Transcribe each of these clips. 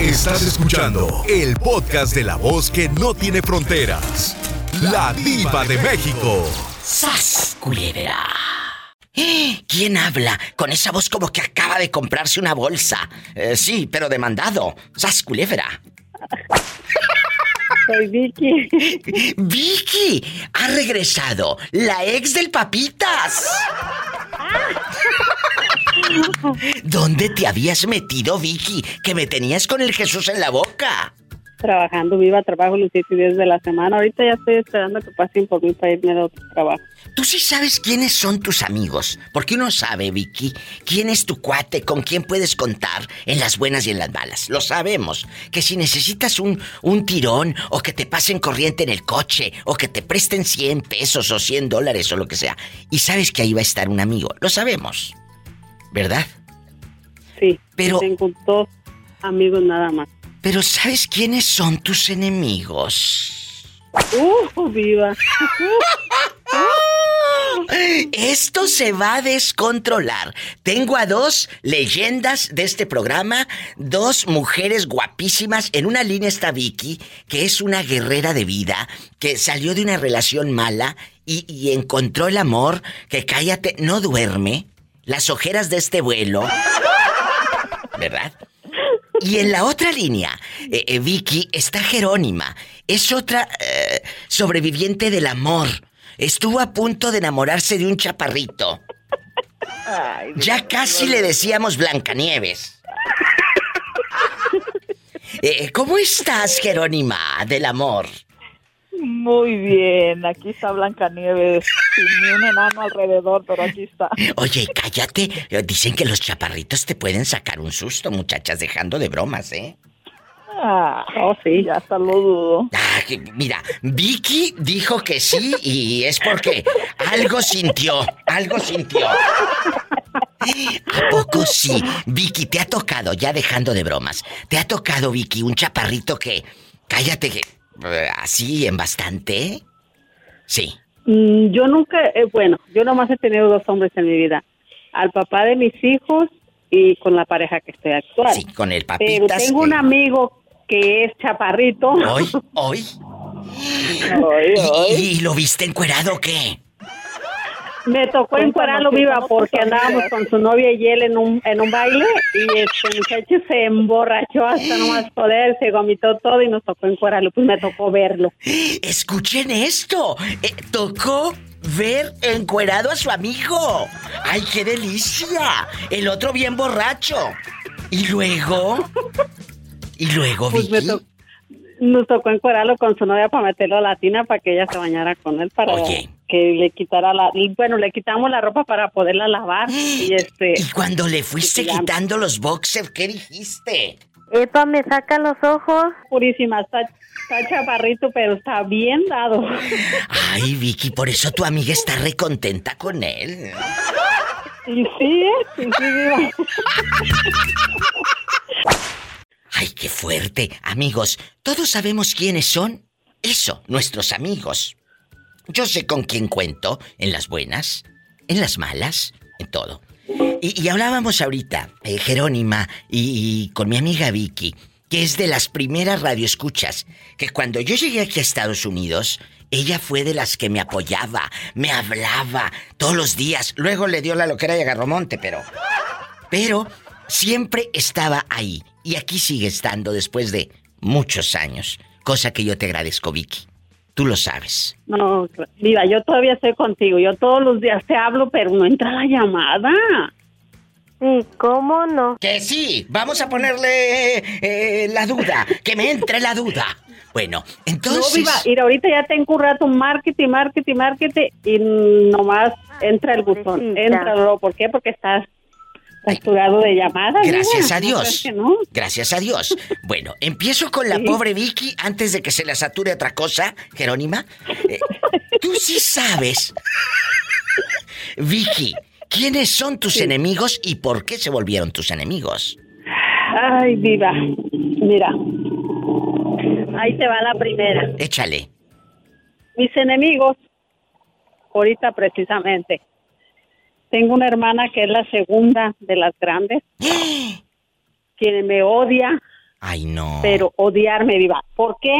Estás escuchando el podcast de la voz que no tiene fronteras. La diva de México. ¡Sas, culebra! ¿Quién habla con esa voz como que acaba de comprarse una bolsa? Eh, sí, pero de mandado. ¡Sas, culebra! Soy Vicky. Vicky, ha regresado la ex del Papitas. ¿Dónde te habías metido, Vicky? Que me tenías con el Jesús en la boca. Trabajando, viva, trabajo los 7 días de la semana. Ahorita ya estoy esperando que pasen por mí para irme a otro trabajo. Tú sí sabes quiénes son tus amigos, porque uno sabe, Vicky, quién es tu cuate, con quién puedes contar en las buenas y en las malas. Lo sabemos, que si necesitas un, un tirón, o que te pasen corriente en el coche, o que te presten 100 pesos o 100 dólares o lo que sea, y sabes que ahí va a estar un amigo, lo sabemos, ¿verdad? Sí, Pero- tengo dos amigos nada más. Pero ¿sabes quiénes son tus enemigos? ¡Uh, viva! Esto se va a descontrolar. Tengo a dos leyendas de este programa, dos mujeres guapísimas. En una línea está Vicky, que es una guerrera de vida, que salió de una relación mala y, y encontró el amor, que cállate, no duerme. Las ojeras de este vuelo. ¿Verdad? Y en la otra línea, eh, eh, Vicky, está Jerónima. Es otra eh, sobreviviente del amor. Estuvo a punto de enamorarse de un chaparrito. ya casi le decíamos Blancanieves. ¿Cómo estás, Jerónima, del amor? Muy bien, aquí está Blancanieves, sin ni un enano alrededor, pero aquí está. Oye, cállate. Dicen que los chaparritos te pueden sacar un susto, muchachas, dejando de bromas, ¿eh? Ah, oh, sí, ya hasta lo dudo. Ah, mira, Vicky dijo que sí y es porque algo sintió, algo sintió. ¿A poco sí? Vicky, te ha tocado, ya dejando de bromas, te ha tocado, Vicky, un chaparrito que, cállate, que, así en bastante. Sí. Mm, Yo nunca, eh, bueno, yo nomás he tenido dos hombres en mi vida. Al papá de mis hijos y con la pareja que estoy actual. Sí, con el Pero papitas. tengo un amigo que es chaparrito. Hoy, hoy. ¿Y, y- y lo viste encuerado o qué? Me tocó ¿qué viva porque andábamos con su novia y él en un, en un baile y este muchacho se emborrachó hasta no más poder, se vomitó todo y nos tocó encuadrarlo, pues me tocó verlo. Escuchen esto. Eh, tocó ver encuerado a su amigo. ¡Ay, qué delicia! El otro bien borracho. Y luego. Y luego, Pues me to- nos tocó encuadrarlo con su novia para meterlo a la tina para que ella se bañara con él para Oye. Que le quitara la y bueno le quitamos la ropa para poderla lavar y este Y cuando le fuiste y quitando los boxers, ¿qué dijiste? Epa, me saca los ojos. purísima está, está chaparrito pero está bien dado Ay, Vicky, por eso tu amiga está recontenta con él. y sí ¿eh? sí, sí, viva. Ay, qué fuerte. Amigos, todos sabemos quiénes son. Eso, nuestros amigos. Yo sé con quién cuento, en las buenas, en las malas, en todo. Y, hablábamos ahorita, eh, Jerónima, y, y con mi amiga Vicky, que es de las primeras radioescuchas, que cuando yo llegué aquí a Estados Unidos, ella fue de las que me apoyaba, me hablaba todos los días. Luego le dio la loquera y agarró monte, pero pero siempre estaba ahí. Y aquí sigue estando después de muchos años. Cosa que yo te agradezco, Vicky. Tú lo sabes. no mira yo todavía estoy contigo yo todos los días te hablo pero no entra la llamada Sí, ¿cómo no? Que sí, vamos a ponerle eh, la duda. Que me entre la duda. Bueno, entonces... no viva mira ahorita ya tengo un rato marketing marketing marketing y nomás entra el buzón entra ¿por qué? porque estás saturado de llamadas Gracias a ¿No Dios. no? Gracias a Dios. Bueno, empiezo con la Sí. pobre Vicky antes de que se la sature otra cosa, Jerónima. Eh, Tú sí sabes, Vicky, quiénes son tus enemigos y por qué se volvieron tus enemigos. Ay, viva. Mira. Ahí te va la primera. Échale. Mis enemigos, ahorita precisamente. Tengo una hermana que es la segunda de las grandes, quien me odia, Ay, no. pero odiarme, Diva. ¿Por qué?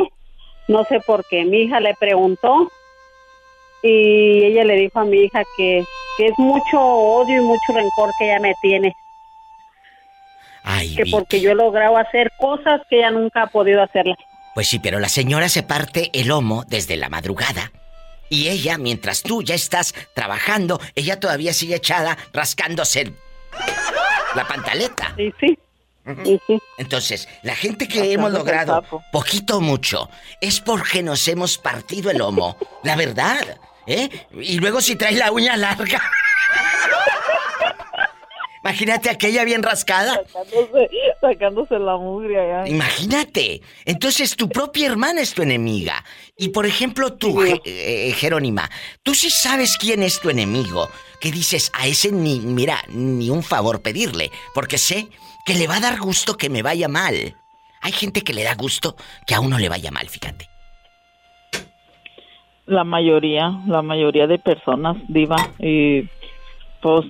No sé por qué. Mi hija le preguntó y ella le dijo a mi hija que, que es mucho odio y mucho rencor que ella me tiene. Ay, Que Vicky. porque yo he logrado hacer cosas que ella nunca ha podido hacerlas. Pues sí, pero la señora se parte el lomo desde la madrugada. Y ella, mientras tú ya estás trabajando, ella todavía sigue echada rascándose el- la pantaleta. Sí, sí. Sí, sí. Entonces, la gente que hemos logrado poquito o mucho es porque nos hemos partido el lomo. La verdad, ¿eh? Y luego si traes la uña larga. Imagínate aquella bien rascada. Sacándose, sacándose la mugre allá. Imagínate. Entonces tu propia hermana es tu enemiga. Y por ejemplo tú, Sí. Eh, Jerónima, tú sí sabes quién es tu enemigo. Que dices, a ese ni, mira, ni un favor pedirle. Porque sé que le va a dar gusto que me vaya mal. Hay gente que le da gusto que a uno le vaya mal, fíjate. La mayoría, la mayoría de personas, Diva. Y pues,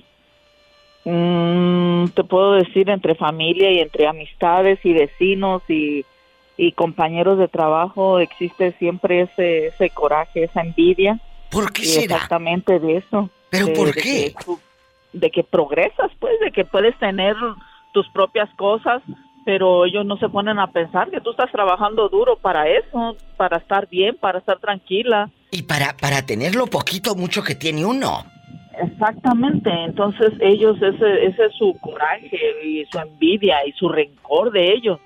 mm, te puedo decir, entre familia y entre amistades y vecinos y, y compañeros de trabajo existe siempre ese, ese coraje, esa envidia. ¿Por qué Y será? exactamente de eso. ¿Pero de- por de qué? que tú- de que progresas, pues, de que puedes tener tus propias cosas, pero ellos no se ponen a pensar que tú estás trabajando duro para eso, para estar bien, para estar tranquila. Y para, para tener lo poquito o mucho que tiene uno. Exactamente, entonces ellos, ese, ese es su coraje y su envidia y su rencor de ellos.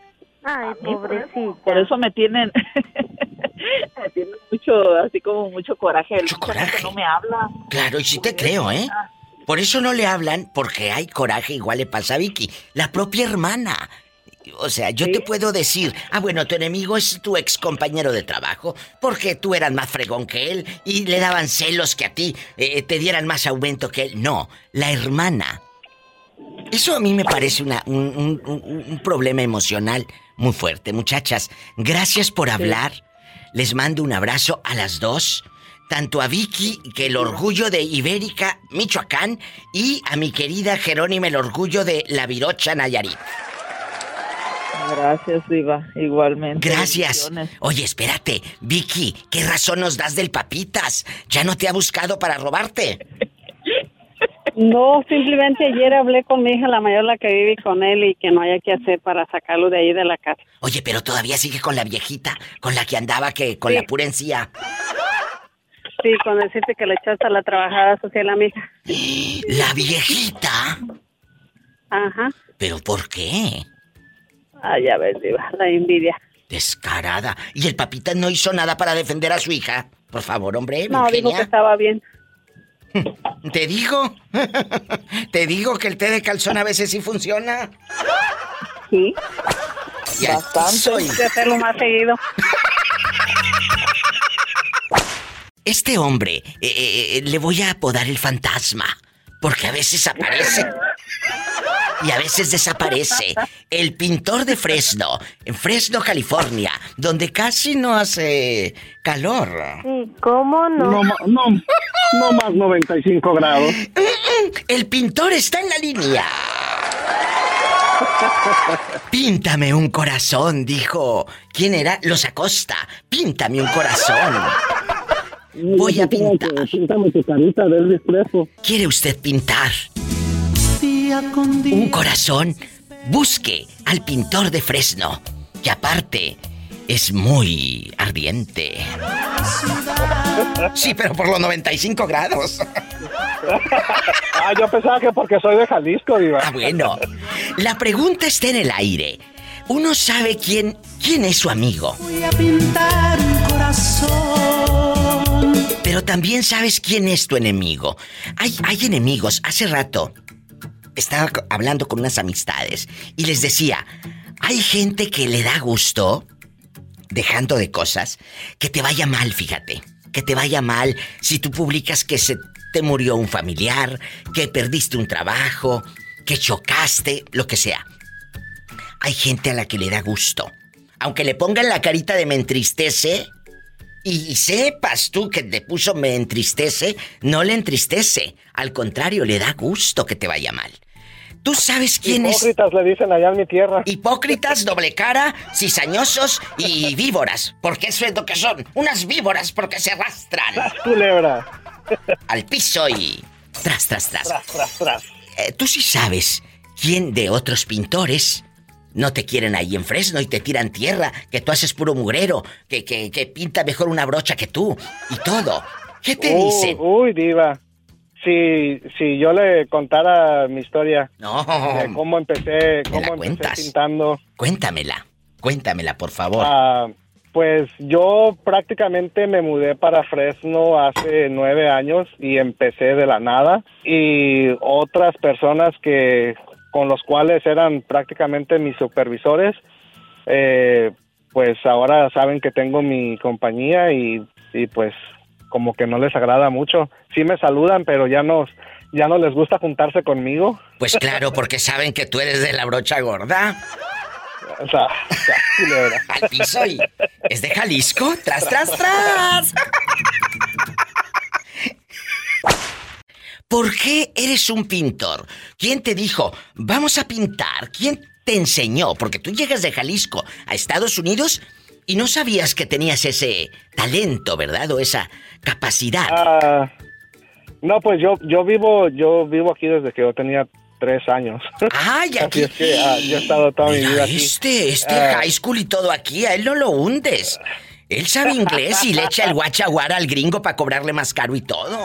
Ay, mí, por eso- pobrecita. Por eso me tienen, me tienen mucho, así como mucho coraje. Mucho coraje. no me habla. Claro, y sí te creo, ¿eh? Por eso no le hablan, porque hay coraje, igual le pasa a Vicky, la propia hermana. O sea, yo Sí. te puedo decir, ah, bueno, tu enemigo es tu ex compañero de trabajo, porque tú eras más fregón que él y le daban celos que a ti eh, te dieran más aumento que él. No, la hermana. Eso a mí me parece una, un, un- un- un problema emocional muy fuerte. Muchachas, gracias por hablar. Les mando un abrazo a las dos. Tanto a Vicky, que el orgullo de Ibérica, Michoacán, y a mi querida Jerónima, el orgullo de La Virocha, Nayarit. Gracias, Diva, igualmente. Gracias. Oye, espérate, Vicky, ¿qué razón nos das del papitas? ¿Ya no te ha buscado para robarte? No, simplemente ayer hablé con mi hija, la mayor, la que vive con él, y que no haya que hacer para sacarlo de ahí de la casa. Oye, pero todavía sigue con la viejita, con la que andaba que con Sí. la pura encía. Sí, con decirte que le echaste a la trabajada social a mi hija. La viejita. Ajá. ¿Pero por qué? Ay, ya ves, Diva, la envidia. Descarada. ¿Y el papita no hizo nada para defender a su hija? Por favor, hombre, No, dijo que estaba bien. Te digo. Te digo que el té de calzón a veces sí funciona. Sí, Y Bastante. soy. Hacerlo más seguido. Este hombre, eh, eh, eh, le voy a apodar el fantasma. Porque a veces aparece. Y a veces desaparece. El pintor de Fresno, en Fresno, California, donde casi no hace calor. Sí, ¿cómo no? No, no, no más 95 grados. El pintor está en la línea. Píntame un corazón, dijo. ¿Quién era? Los Acosta. Píntame un corazón. Voy a pintar. Píntame tu carita de Elvis Presley. ¿Quiere usted pintar? Un corazón. Busque al pintor de Fresno. Que aparte es muy ardiente. Sí, pero por los 95 grados. Ah, yo pensaba que porque soy de Jalisco, Diva. Ah, bueno. La pregunta está en el aire. Uno sabe quién, quién es su amigo. Voy a pintar un corazón. Pero también sabes quién es tu enemigo. Hay, hay enemigos. Hace rato estaba hablando con unas amistades y les decía, hay gente que le da gusto, dejando de cosas, que te vaya mal, fíjate. Que te vaya mal si tú publicas que se te murió un familiar, que perdiste un trabajo, que chocaste, lo que sea. Hay gente a la que le da gusto. Aunque le pongan la carita de me entristece, y sepas tú que te puso me entristece, no le entristece. Al contrario, le da gusto que te vaya mal. ¿Tú sabes quién es? Hipócritas le dicen allá en mi tierra. Hipócritas, doble cara, cizañosos y víboras. Porque eso es lo que son. Unas víboras porque se arrastran Tras culebra. al piso y... Tras, tras, tras. Tras, tras, tras. Eh, Tú sí sabes quién de otros pintores no te quieren ahí en Fresno y te tiran tierra, que tú haces puro mugrero, que, que, que pinta mejor una brocha que tú y todo. ¿Qué te Uy, dicen? Uy, diva. Si, si yo le contara mi historia No, de cómo empecé, ¿Me la cómo empecé cuentas? pintando, cuéntamela, cuéntamela, por favor. ah, pues yo prácticamente me mudé para Fresno hace nueve años y empecé de la nada. Y otras personas que con los cuales eran prácticamente mis supervisores, eh, pues ahora saben que tengo mi compañía y, y pues como que no les agrada mucho. Sí me saludan, pero ya no, ya no les gusta juntarse conmigo. Pues claro, porque saben que tú eres de la brocha gorda. O sea. Al piso y... ¿Es de Jalisco? ¡Tras, tras, tras! ¿Por qué eres un pintor? ¿Quién te dijo, vamos a pintar? ¿Quién te enseñó? Porque tú llegas de Jalisco a Estados Unidos y no sabías que tenías ese talento, ¿verdad? O esa capacidad. Ah, no, pues yo, yo vivo, yo vivo aquí desde que yo tenía tres años. ¡Ay, Así aquí! es que ah, yo he estado toda mi vida aquí. este, este Ah. high school y todo aquí, a él no lo hundes. Él sabe inglés y le echa el guachaguara al gringo para cobrarle más caro y todo.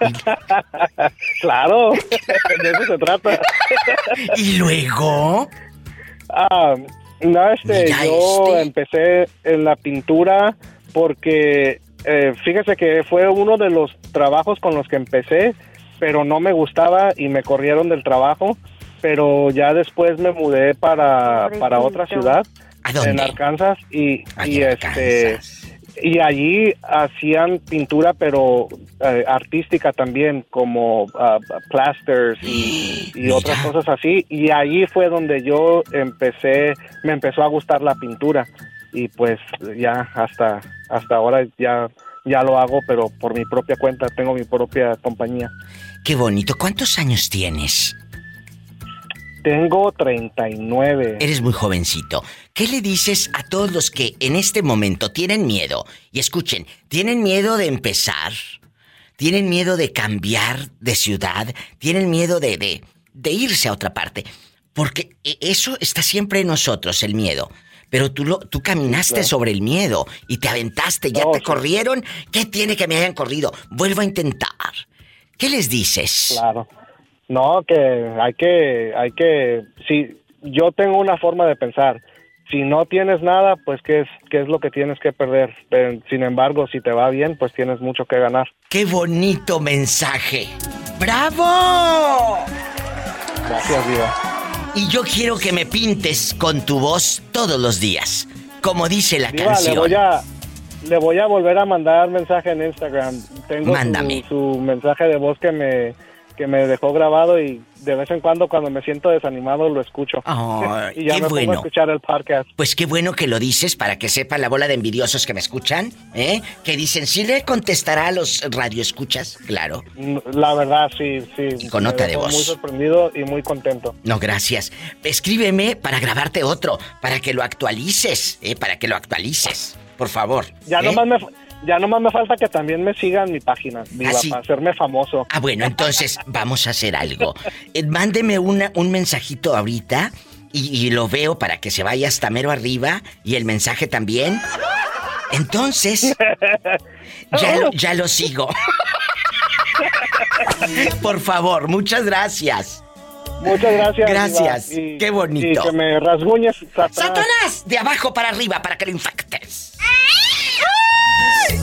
Claro, de eso se trata. Y luego... Ah, no, este, Mira yo este. empecé en la pintura porque eh, fíjese que fue uno de los trabajos con los que empecé, pero no me gustaba y me corrieron del trabajo. Pero ya después me mudé para, para otra ciudad, ¿A dónde? en Arkansas, y, Ay, y en este Arkansas. Y allí hacían pintura, pero eh, artística también, como ah, plasters y, y otras cosas así. Y allí fue donde yo empecé, me empezó a gustar la pintura. Y pues ya hasta, hasta ahora ya, ya lo hago, pero por mi propia cuenta, tengo mi propia compañía. Qué bonito. ¿Cuántos años tienes? Tengo 39. Eres muy jovencito. ¿Qué le dices a todos los que en este momento tienen miedo? Y escuchen, tienen miedo de empezar, tienen miedo de cambiar de ciudad, tienen miedo de, de, de irse a otra parte. Porque e- eso está siempre en nosotros, el miedo. Pero tú, lo, tú caminaste claro. sobre el miedo y te aventaste, ya No, te sí. corrieron. ¿Qué tiene que me hayan corrido? Vuelvo a intentar. ¿Qué les dices? Claro. No, que hay que, hay que, si yo tengo una forma de pensar, si no tienes nada, pues qué es, qué es lo que tienes que perder. Pero, sin embargo, si te va bien, pues tienes mucho que ganar. ¡Qué bonito mensaje! ¡Bravo! Gracias, Diva. Y yo quiero que me pintes con tu voz todos los días. Como dice la Diva, canción. le voy a, le voy a volver a mandar mensaje en Instagram. Tengo Mándame. su, su mensaje de voz que me, que me dejó grabado y de vez en cuando cuando me siento desanimado lo escucho. Ay, y ya qué me pongo a bueno. escuchar el podcast. Pues qué bueno que lo dices para que sepa la bola de envidiosos que me escuchan, ¿eh? Que dicen, ¿sí le contestará a los radioescuchas? Claro. La verdad, sí, sí. Con nota de voz. Muy sorprendido y muy contento. No, gracias. Escríbeme para grabarte otro, para que lo actualices, ¿eh? Para que lo actualices. Por favor. Ya ¿eh? nomás me ya nomás me falta que también me sigan mi página, Diva, ¿Ah, sí? para hacerme famoso. Ah, bueno, entonces vamos a hacer algo. Eh, mándeme una, un mensajito ahorita y, y lo veo para que se vaya hasta mero arriba y el mensaje también. Entonces, ya, lo- ya lo sigo. Por favor, muchas gracias. Muchas gracias. Gracias, y- qué bonito. Y que me rasguñes, Satanás. ¡Satanás! De abajo para arriba para que lo infectes.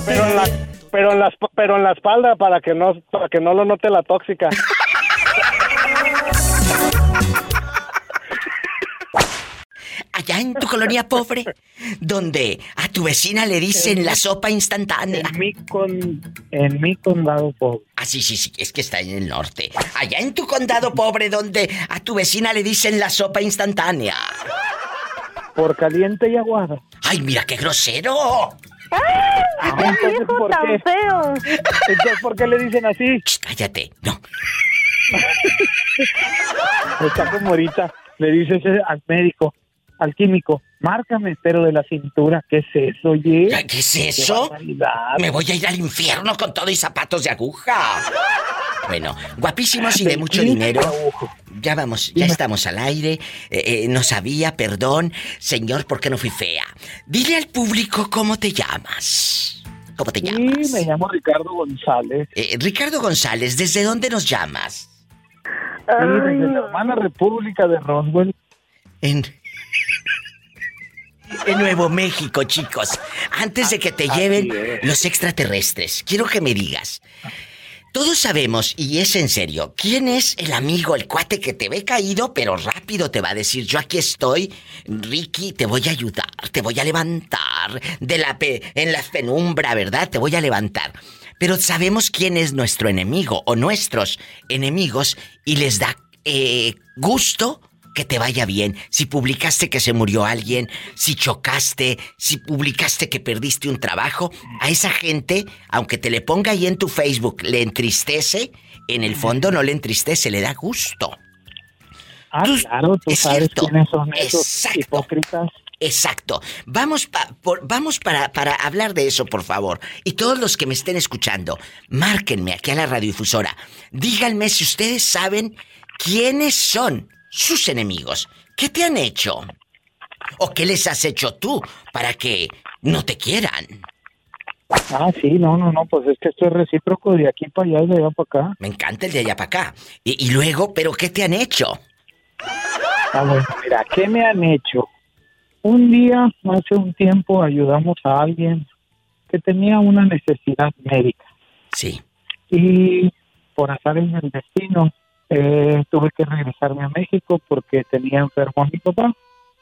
Pero en la, pero en la, pero en la espalda para que no para que no lo note la tóxica. Allá en tu colonia pobre, donde a tu vecina le dicen la sopa instantánea. En mi, con, en mi condado pobre. Ah, sí, sí, sí, es que está en el norte. Allá en tu condado pobre, donde a tu vecina le dicen la sopa instantánea. Por caliente y aguada. ¡Ay, mira qué grosero! Ah, entonces, Viejo ¿por tan qué? feo. Entonces, ¿por qué le dicen así? Cállate. No. Está como ahorita, le dices al médico, al químico, márcame, pero de la cintura. ¿Qué es eso, oye? ¿Qué es eso? Me voy a ir al infierno con todo y zapatos de aguja. Bueno, guapísimos y de mucho Sí, dinero. Ya vamos, ya estamos al aire. Eh, eh, no sabía, perdón. Señor, ¿por qué no fui fea? Dile al público cómo te llamas. ¿Cómo te Sí, llamas? me llamo Ricardo González. Eh, Ricardo González, ¿desde dónde nos llamas? Sí, desde la hermana República de Roswell. En... En Nuevo México, chicos. Antes de que te lleven los extraterrestres, quiero que me digas. Todos sabemos, y es en serio, quién es el amigo, el cuate que te ve caído, pero rápido te va a decir, yo aquí estoy, Ricky, te voy a ayudar, te voy a levantar de la pe en la penumbra, ¿verdad? Te voy a levantar. Pero sabemos quién es nuestro enemigo o nuestros enemigos y les da eh, gusto que te vaya bien. Si publicaste que se murió alguien, si chocaste, si publicaste que perdiste un trabajo, a esa gente, aunque te le ponga ahí en tu Facebook, le entristece, en el fondo no le entristece, le da gusto. Ah, Tú- claro, tú sabes cierto. quiénes son esos Exacto. hipócritas. Exacto. Vamos, pa- por- vamos para, para hablar de eso, por favor. Y todos los que me estén escuchando, márquenme aquí a la radiodifusora. Díganme si ustedes saben quiénes son sus enemigos. ¿Qué te han hecho? ¿O qué les has hecho tú para que no te quieran? Ah, sí, no, no, no, pues es que esto es recíproco de aquí para allá y de allá para acá. Me encanta el de allá para acá. Y, y luego, ¿pero qué te han hecho? Ah, bueno, mira, ¿qué me han hecho? Un día, hace un tiempo, ayudamos a alguien que tenía una necesidad médica Sí. y por azar en el destino eh, tuve que regresarme a México porque tenía enfermo a mi papá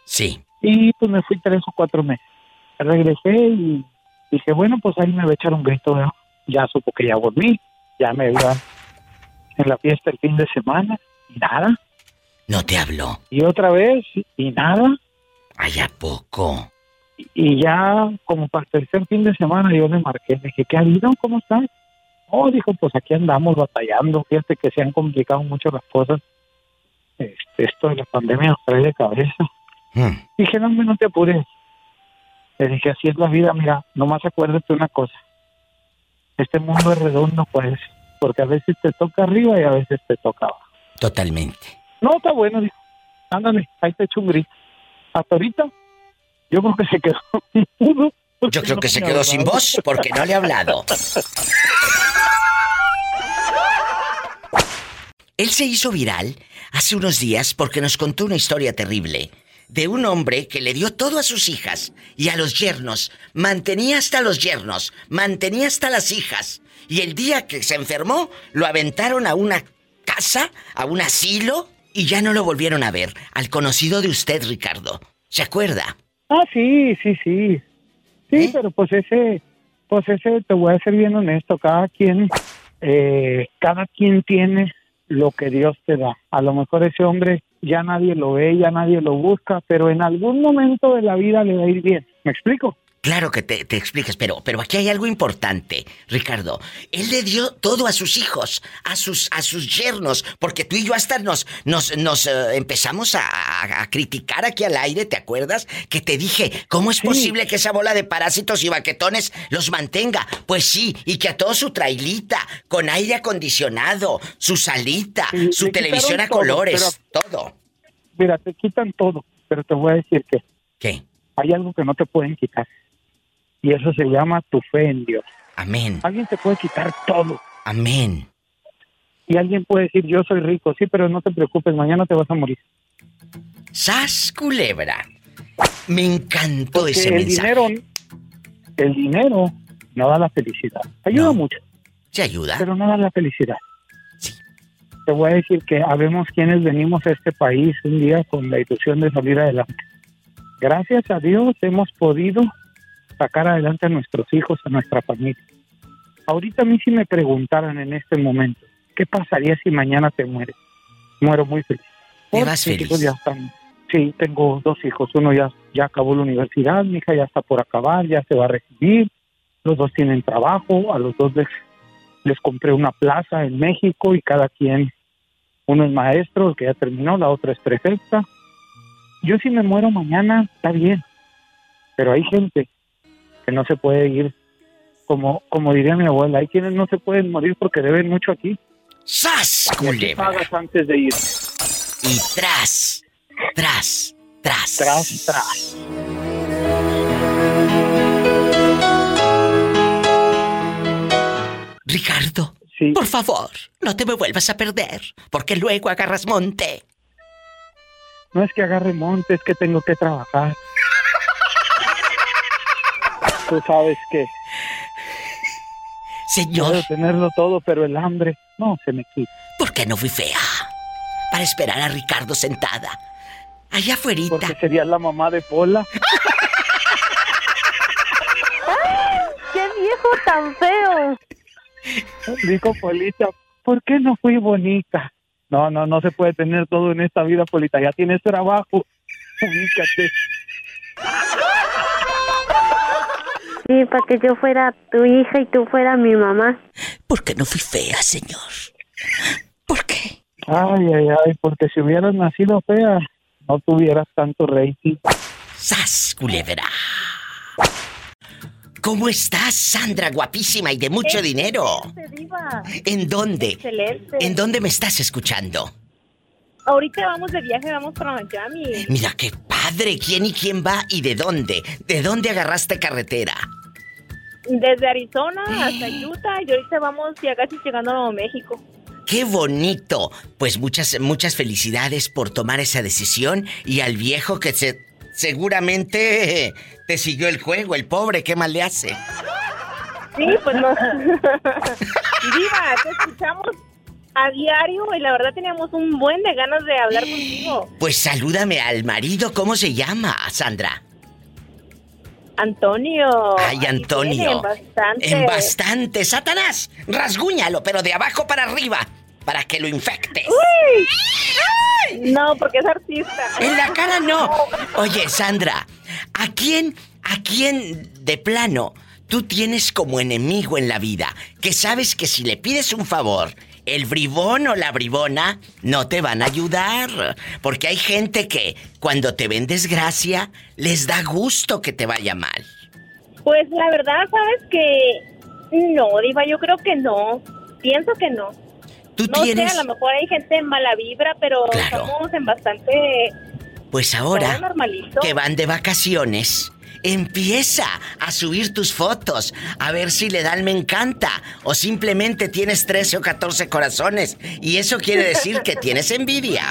Sí. y pues me fui tres o cuatro meses. Regresé y dije, bueno, pues ahí me voy a echar un grito. ¿no? Ya supo que ya volví, ya me iba en la fiesta el fin de semana y nada. No te habló. Y otra vez y nada. Ay, ¿a poco? Y ya como para el tercer fin de semana yo le marqué, le dije, ¿qué ha habido? ¿Cómo estás? Oh, dijo, pues aquí andamos batallando, fíjate que se han complicado mucho las cosas. Este, esto de la pandemia nos trae de cabeza. Hmm. Dije, no, no te apures. Le dije, así es la vida, mira, nomás acuérdate una cosa. Este mundo es redondo, pues, porque a veces te toca arriba y a veces te toca abajo. Totalmente. No, está bueno, dijo. Ándale, ahí te echo un grito. Hasta ahorita, yo creo que se quedó mudo. Yo creo no que se quedó sin voz porque no le ha hablado. Él se hizo viral hace unos días porque nos contó una historia terrible de un hombre que le dio todo a sus hijas y a los yernos, mantenía hasta los yernos, mantenía hasta las hijas y el día que se enfermó lo aventaron a una casa, a un asilo y ya no lo volvieron a ver, al conocido de usted, Ricardo. ¿Se acuerda? Ah, sí, sí, sí. Sí, ¿Eh? pero pues ese, pues ese, te voy a ser bien honesto, cada quien, eh, cada quien tiene lo que Dios te da. A lo mejor ese hombre ya nadie lo ve, ya nadie lo busca, pero en algún momento de la vida le va a ir bien. ¿Me explico? Claro que te, te explicas, pero, pero aquí hay algo importante, Ricardo. Él le dio todo a sus hijos, a sus, a sus yernos, porque tú y yo hasta nos, nos, nos eh, empezamos a, a- a criticar aquí al aire, ¿te acuerdas? Que te dije, ¿cómo es Sí. posible que esa bola de parásitos y baquetones los mantenga? Pues sí, y que a todo su trailita, con aire acondicionado, su salita, Sí, su le televisión a todo, colores, todo. Mira, te quitan todo, pero te voy a decir que ¿Qué? hay algo que no te pueden quitar. Y eso se llama tu fe en Dios. Amén, Alguien te puede quitar todo. amén. Y alguien puede decir, yo soy rico, sí, pero no te preocupes, mañana te vas a morir. ¡Sas, culebra! Me encantó Porque ese el mensaje. dinero, el dinero no da la felicidad. Ayuda No. mucho, ¿Se ayuda? pero no da la felicidad. Sí. Te voy a decir que habemos quienes venimos a este país un día con la ilusión de salir adelante. Gracias a Dios hemos podido sacar adelante a nuestros hijos, a nuestra familia. Ahorita a mí si me preguntaran en este momento, ¿qué pasaría si mañana te mueres? Muero muy feliz. Te vas feliz. ya están, sí, tengo dos hijos, uno ya, ya acabó la universidad, mi hija ya está por acabar, ya se va a recibir, los dos tienen trabajo, a los dos les, les compré una plaza en México y cada quien Uno es maestro, el que ya terminó, la otra es prefecta. Yo si me muero mañana, está bien. Pero hay gente que no se puede ir, como, como diría mi abuela, hay quienes no se pueden morir porque deben mucho aquí. ¡Sas, ¿Qué culebra! pagas antes de ir? Y tras, tras, tras. Tras, tras. Ricardo, Sí. por favor, no te me vuelvas a perder, porque luego agarras monte. No es que agarre monte, es que tengo que trabajar. Tú sabes que Señor, puedo tenerlo todo, pero el hambre no se me quita. ¿por qué no fui fea? Para esperar a Ricardo sentada. Allá afuera. Porque sería la mamá de Pola. ¡Qué viejo tan feo! Dijo Polita, ¿por qué no fui bonita? No, no, no se puede tener todo en esta vida, Polita. Ya tienes trabajo. Ubícate. Sí, para que yo fuera tu hija y tú fuera mi mamá. ¿Por qué no fui fea, señor? ¿Por qué? Ay, ay, ay, porque si hubieras nacido fea, no tuvieras tanto rating. ¡Sas, culebra! ¿Cómo estás, Sandra, guapísima y de mucho dinero? Diva. ¿En dónde? Excelente. ¿En dónde me estás escuchando? Ahorita vamos de viaje, vamos para Miami. Mira qué padre, quién y quién va y de dónde. ¿De dónde agarraste carretera? Desde Arizona hasta Utah y ahorita vamos ya casi llegando a Nuevo México. ¡Qué bonito! Pues muchas, muchas felicidades por tomar esa decisión y al viejo que se, seguramente te siguió el juego, el pobre, ¿qué mal le hace? Sí, pues no. Diva, te escuchamos a diario y la verdad teníamos un buen de ganas de hablar contigo. Pues salúdame al marido, ¿cómo se llama, Sandra? Antonio. Ay, Antonio. tiene, bastante. En bastante. Satanás, rasguñalo, pero de abajo para arriba, para que lo infectes. No, porque es artista. En la cara no. Oye, Sandra, ¿a quién, a quién de plano tú tienes como enemigo en la vida? Que sabes que si le pides un favor, el bribón o la bribona no te van a ayudar. Porque hay gente que cuando te ven desgracia, les da gusto que te vaya mal. Pues la verdad, sabes que no, Diva, yo creo que no. Pienso que no. Tú No tienes... sé, a lo mejor hay gente en mala vibra, pero Claro. estamos en bastante Pues ahora que van de vacaciones, empieza a subir tus fotos, a ver si le dan me encanta o simplemente tienes 13 o 14 corazones y eso quiere decir que tienes envidia.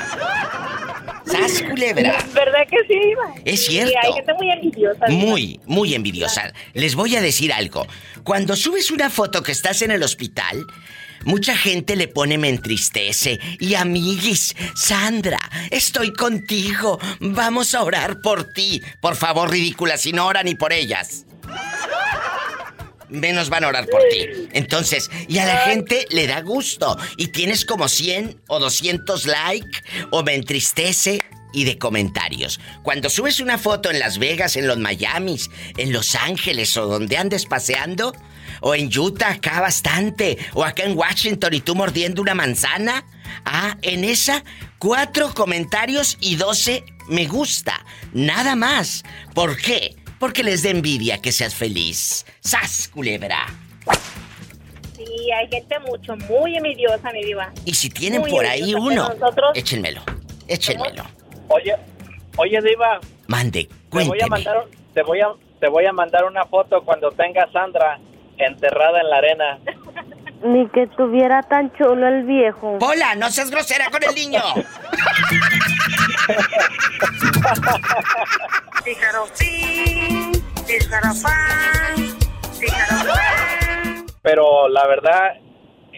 ¡Sas, culebra! ¿Verdad que sí, Diva? Es cierto. Sí, hay gente muy envidiosa. Muy, muy envidiosa. Les voy a decir algo. Cuando subes una foto que estás en el hospital, mucha gente le pone me entristece. Y amiguis, Sandra, estoy contigo. Vamos a orar por ti. Por favor, ridícula, si no oran ni por ellas. Menos van a orar por ti. Entonces, y a la gente le da gusto. Y tienes como 100 o 200 like o me entristece y de comentarios. Cuando subes una foto en Las Vegas, en los Miamis, en Los Ángeles o donde andes paseando, o en Utah acá bastante, o acá en Washington y tú mordiendo una manzana, ah, en esa, cuatro comentarios y 12 me gusta. Nada más. ¿Por qué? Porque les da envidia que seas feliz. ¡Sas, culebra! Sí, hay gente mucho, muy envidiosa, mi diva. Y si tienen Muy por ahí uno, nosotros- échenmelo. Échenmelo. Oye, oye Diva, Mande, te voy a cuénteme. mandar, te voy a, te voy a mandar una foto cuando tenga a Sandra enterrada en la arena. Ni que tuviera tan chulo el viejo. Pola, no seas grosera con el niño. Pero la verdad,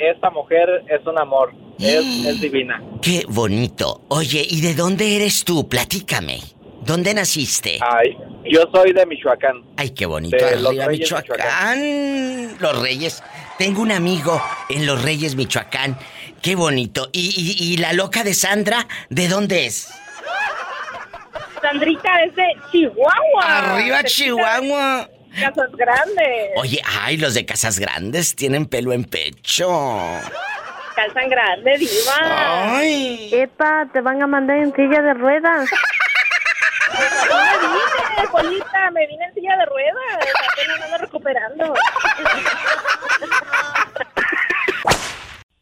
esta mujer es un amor, es, es divina. Qué bonito. Oye, ¿y de dónde eres tú? Platícame. ¿Dónde naciste? Ay, yo soy de Michoacán. Ay, qué bonito. de Los Arriba, Reyes, Michoacán. Los Reyes. Tengo un amigo en Los Reyes, Michoacán. Qué bonito. ¿Y, y, y la loca de Sandra, de dónde es? Sandrita es de Chihuahua. Arriba, Chihuahua. Casas Grandes. Oye, ay, los de Casas Grandes tienen pelo en pecho. calzan grande, diva. Ay. Epa, te van a mandar en silla de ruedas. No me vine, Polita, me vine en silla de ruedas. Apenas ando recuperando.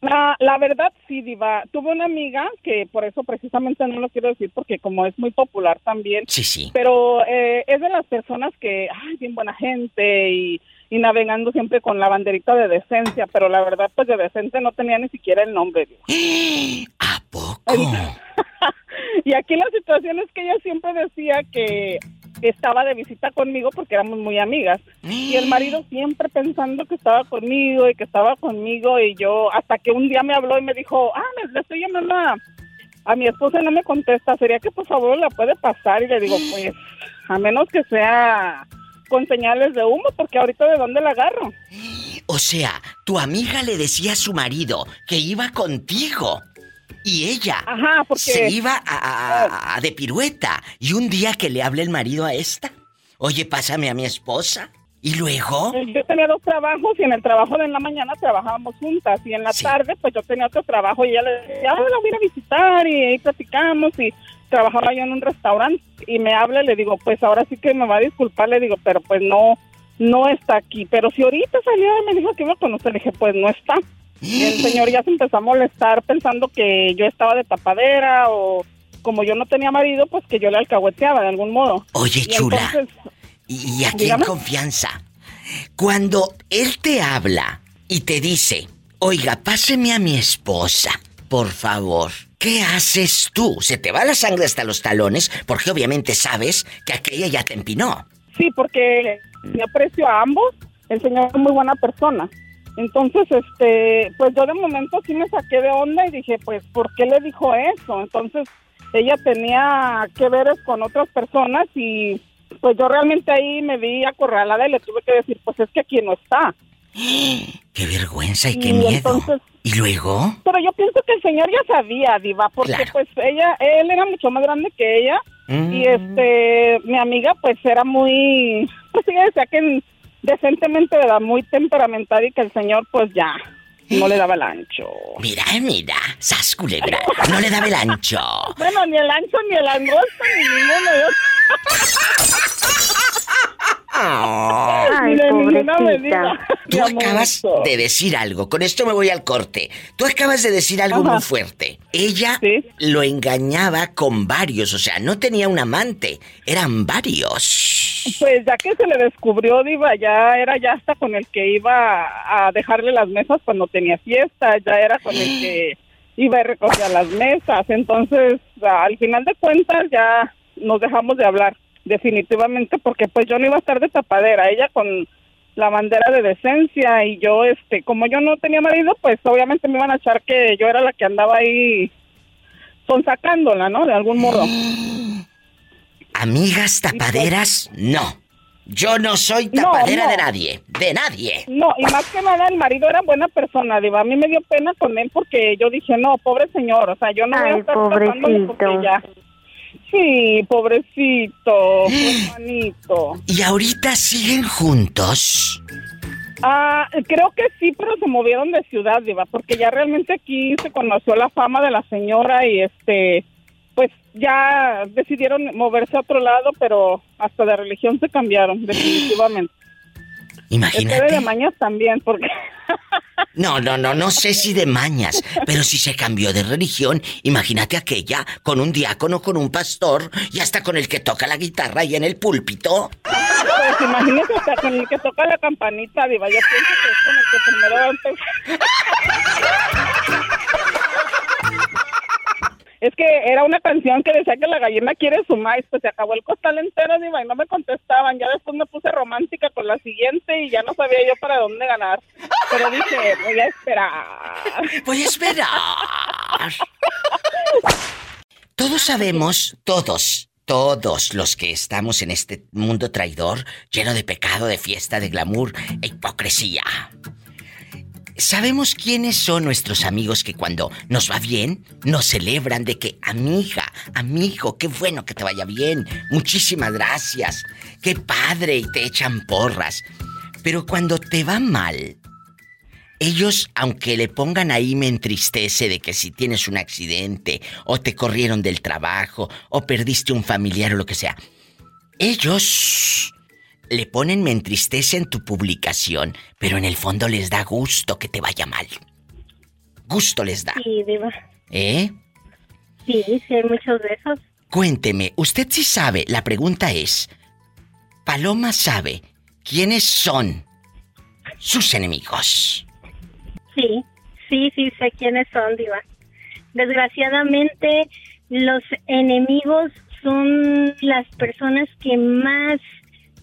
La, la verdad, sí, Diva. Tuve una amiga que por eso precisamente no lo quiero decir porque como es muy popular también. Sí, sí. Pero eh, es de las personas que, ay, bien buena gente y, y navegando siempre con la banderita de decencia, pero la verdad, pues de decente no tenía ni siquiera el nombre. Diva. ¿A poco? Y aquí la situación es que ella siempre decía que estaba de visita conmigo porque éramos muy amigas. Y el marido siempre pensando que estaba conmigo y que estaba conmigo y yo, hasta que un día me habló y me dijo, ah, me, le estoy llamando a, a mi esposa y no me contesta, ¿sería que por favor la puede pasar? Y le digo, pues, a menos que sea con señales de humo, porque ahorita de dónde la agarro. O sea, tu amiga le decía a su marido que iba contigo. Y ella Ajá, porque... se iba a, a- a- de pirueta. Y un día que le hable el marido a esta. Oye, pásame a mi esposa. Y luego. Yo tenía dos trabajos y en el trabajo de en la mañana trabajábamos juntas y en la tarde pues yo tenía otro trabajo y ella le decía, ah, la voy a visitar y ahí platicamos y trabajaba yo en un restaurante y me habla y le digo, pues ahora sí que me va a disculpar, le digo, pero pues no, no está aquí. Pero si ahorita salió y me dijo que iba a conocer, le dije, pues no está. El señor ya se empezó a molestar pensando que yo estaba de tapadera o como yo no tenía marido, pues que yo le alcahueteaba de algún modo. Oye, Y chula. entonces, Y, aquí en confianza. Cuando él te habla y te dice, oiga, páseme a mi esposa, por favor. ¿Qué haces tú? Se te va la sangre hasta los talones porque obviamente sabes que aquella ya te empinó. Sí, porque me aprecio a ambos. El señor es muy buena persona. Entonces, este, pues yo de momento sí me saqué de onda y dije, pues, ¿por qué le dijo eso? Entonces, ella tenía que ver con otras personas y pues yo realmente ahí me vi acorralada y le tuve que decir, pues es que aquí no está. Qué vergüenza y qué Y miedo. entonces- ¿Y luego? Pero yo pienso que el señor ya sabía, Diva, porque Claro. pues ella, él era mucho más grande que ella Mm. y este, mi amiga pues era muy, pues ella decía que decentemente era muy temperamental y que el señor pues ya no le daba el ancho. Mira, mira, sas culebra, no le daba el ancho. Bueno, ni el ancho ni el angosto ni ninguno de los- Ay, pobrecita. Tú acabas de decir algo, con esto me voy al corte. Tú acabas de decir algo Ajá. muy fuerte. Ella Sí. lo engañaba con varios, o sea, no tenía un amante, eran varios. Pues ya que se le descubrió, Diva, ya era ya hasta con el que iba a dejarle las mesas cuando tenía fiesta, ya era con el que iba y recogía las mesas. Entonces, al final de cuentas, ya nos dejamos de hablar, definitivamente, porque pues yo no iba a estar de tapadera. Ella con la bandera de decencia y yo, este, como yo no tenía marido, pues obviamente me iban a echar que yo era la que andaba ahí sonsacándola, ¿no? De algún modo. Amigas tapaderas, no. Yo no soy tapadera no. de nadie, de nadie. No, y más que nada el marido era buena persona, Diva. A mí me dio pena con él porque yo dije, no, pobre señor, o sea, yo no voy a Ay, estar tratándole porque pobrecito. ya. Sí, pobrecito, hermanito. ¿Y ahorita siguen juntos? Ah, creo que sí, pero se movieron de ciudad, Diva, porque ya realmente aquí se conoció la fama de la señora y este, pues ya decidieron moverse a otro lado, pero hasta de religión se cambiaron, definitivamente. Este Imagínate. de mañas también, porque No, no, no, no sé si de mañas, pero si se cambió de religión, imagínate aquella con un diácono, con un pastor y hasta con el que toca la guitarra y en el púlpito. Pues imagínese hasta con el que toca la campanita, Diva. Yo pienso que es con el que primero va a empezar. Es que era una canción que decía que la gallina quiere su maíz, pues se acabó el costal entero, Diva, y no me contestaban. Ya después me puse romántica con la siguiente y ya no sabía yo para dónde ganar. Pero dije, voy a esperar. Voy a esperar. Todos sabemos, todos, todos los que estamos en este mundo traidor, lleno de pecado, de fiesta, de glamour e hipocresía. Sabemos quiénes son nuestros amigos que cuando nos va bien, nos celebran de que, amiga, amigo, qué bueno que te vaya bien, muchísimas gracias, qué padre y te echan porras. Pero cuando te va mal, ellos, aunque le pongan ahí me entristece de que si tienes un accidente, o te corrieron del trabajo, o perdiste un familiar o lo que sea, ellos le ponen me entristece en tu publicación, pero en el fondo les da gusto que te vaya mal. Gusto les da. Sí, Diva. ¿Eh? Sí, sí, hay muchos de esos. Cuénteme, usted sí sabe, la pregunta es, Paloma sabe quiénes son sus enemigos. Sí, sí, sí, sé quiénes son, Diva. Desgraciadamente, los enemigos son las personas que más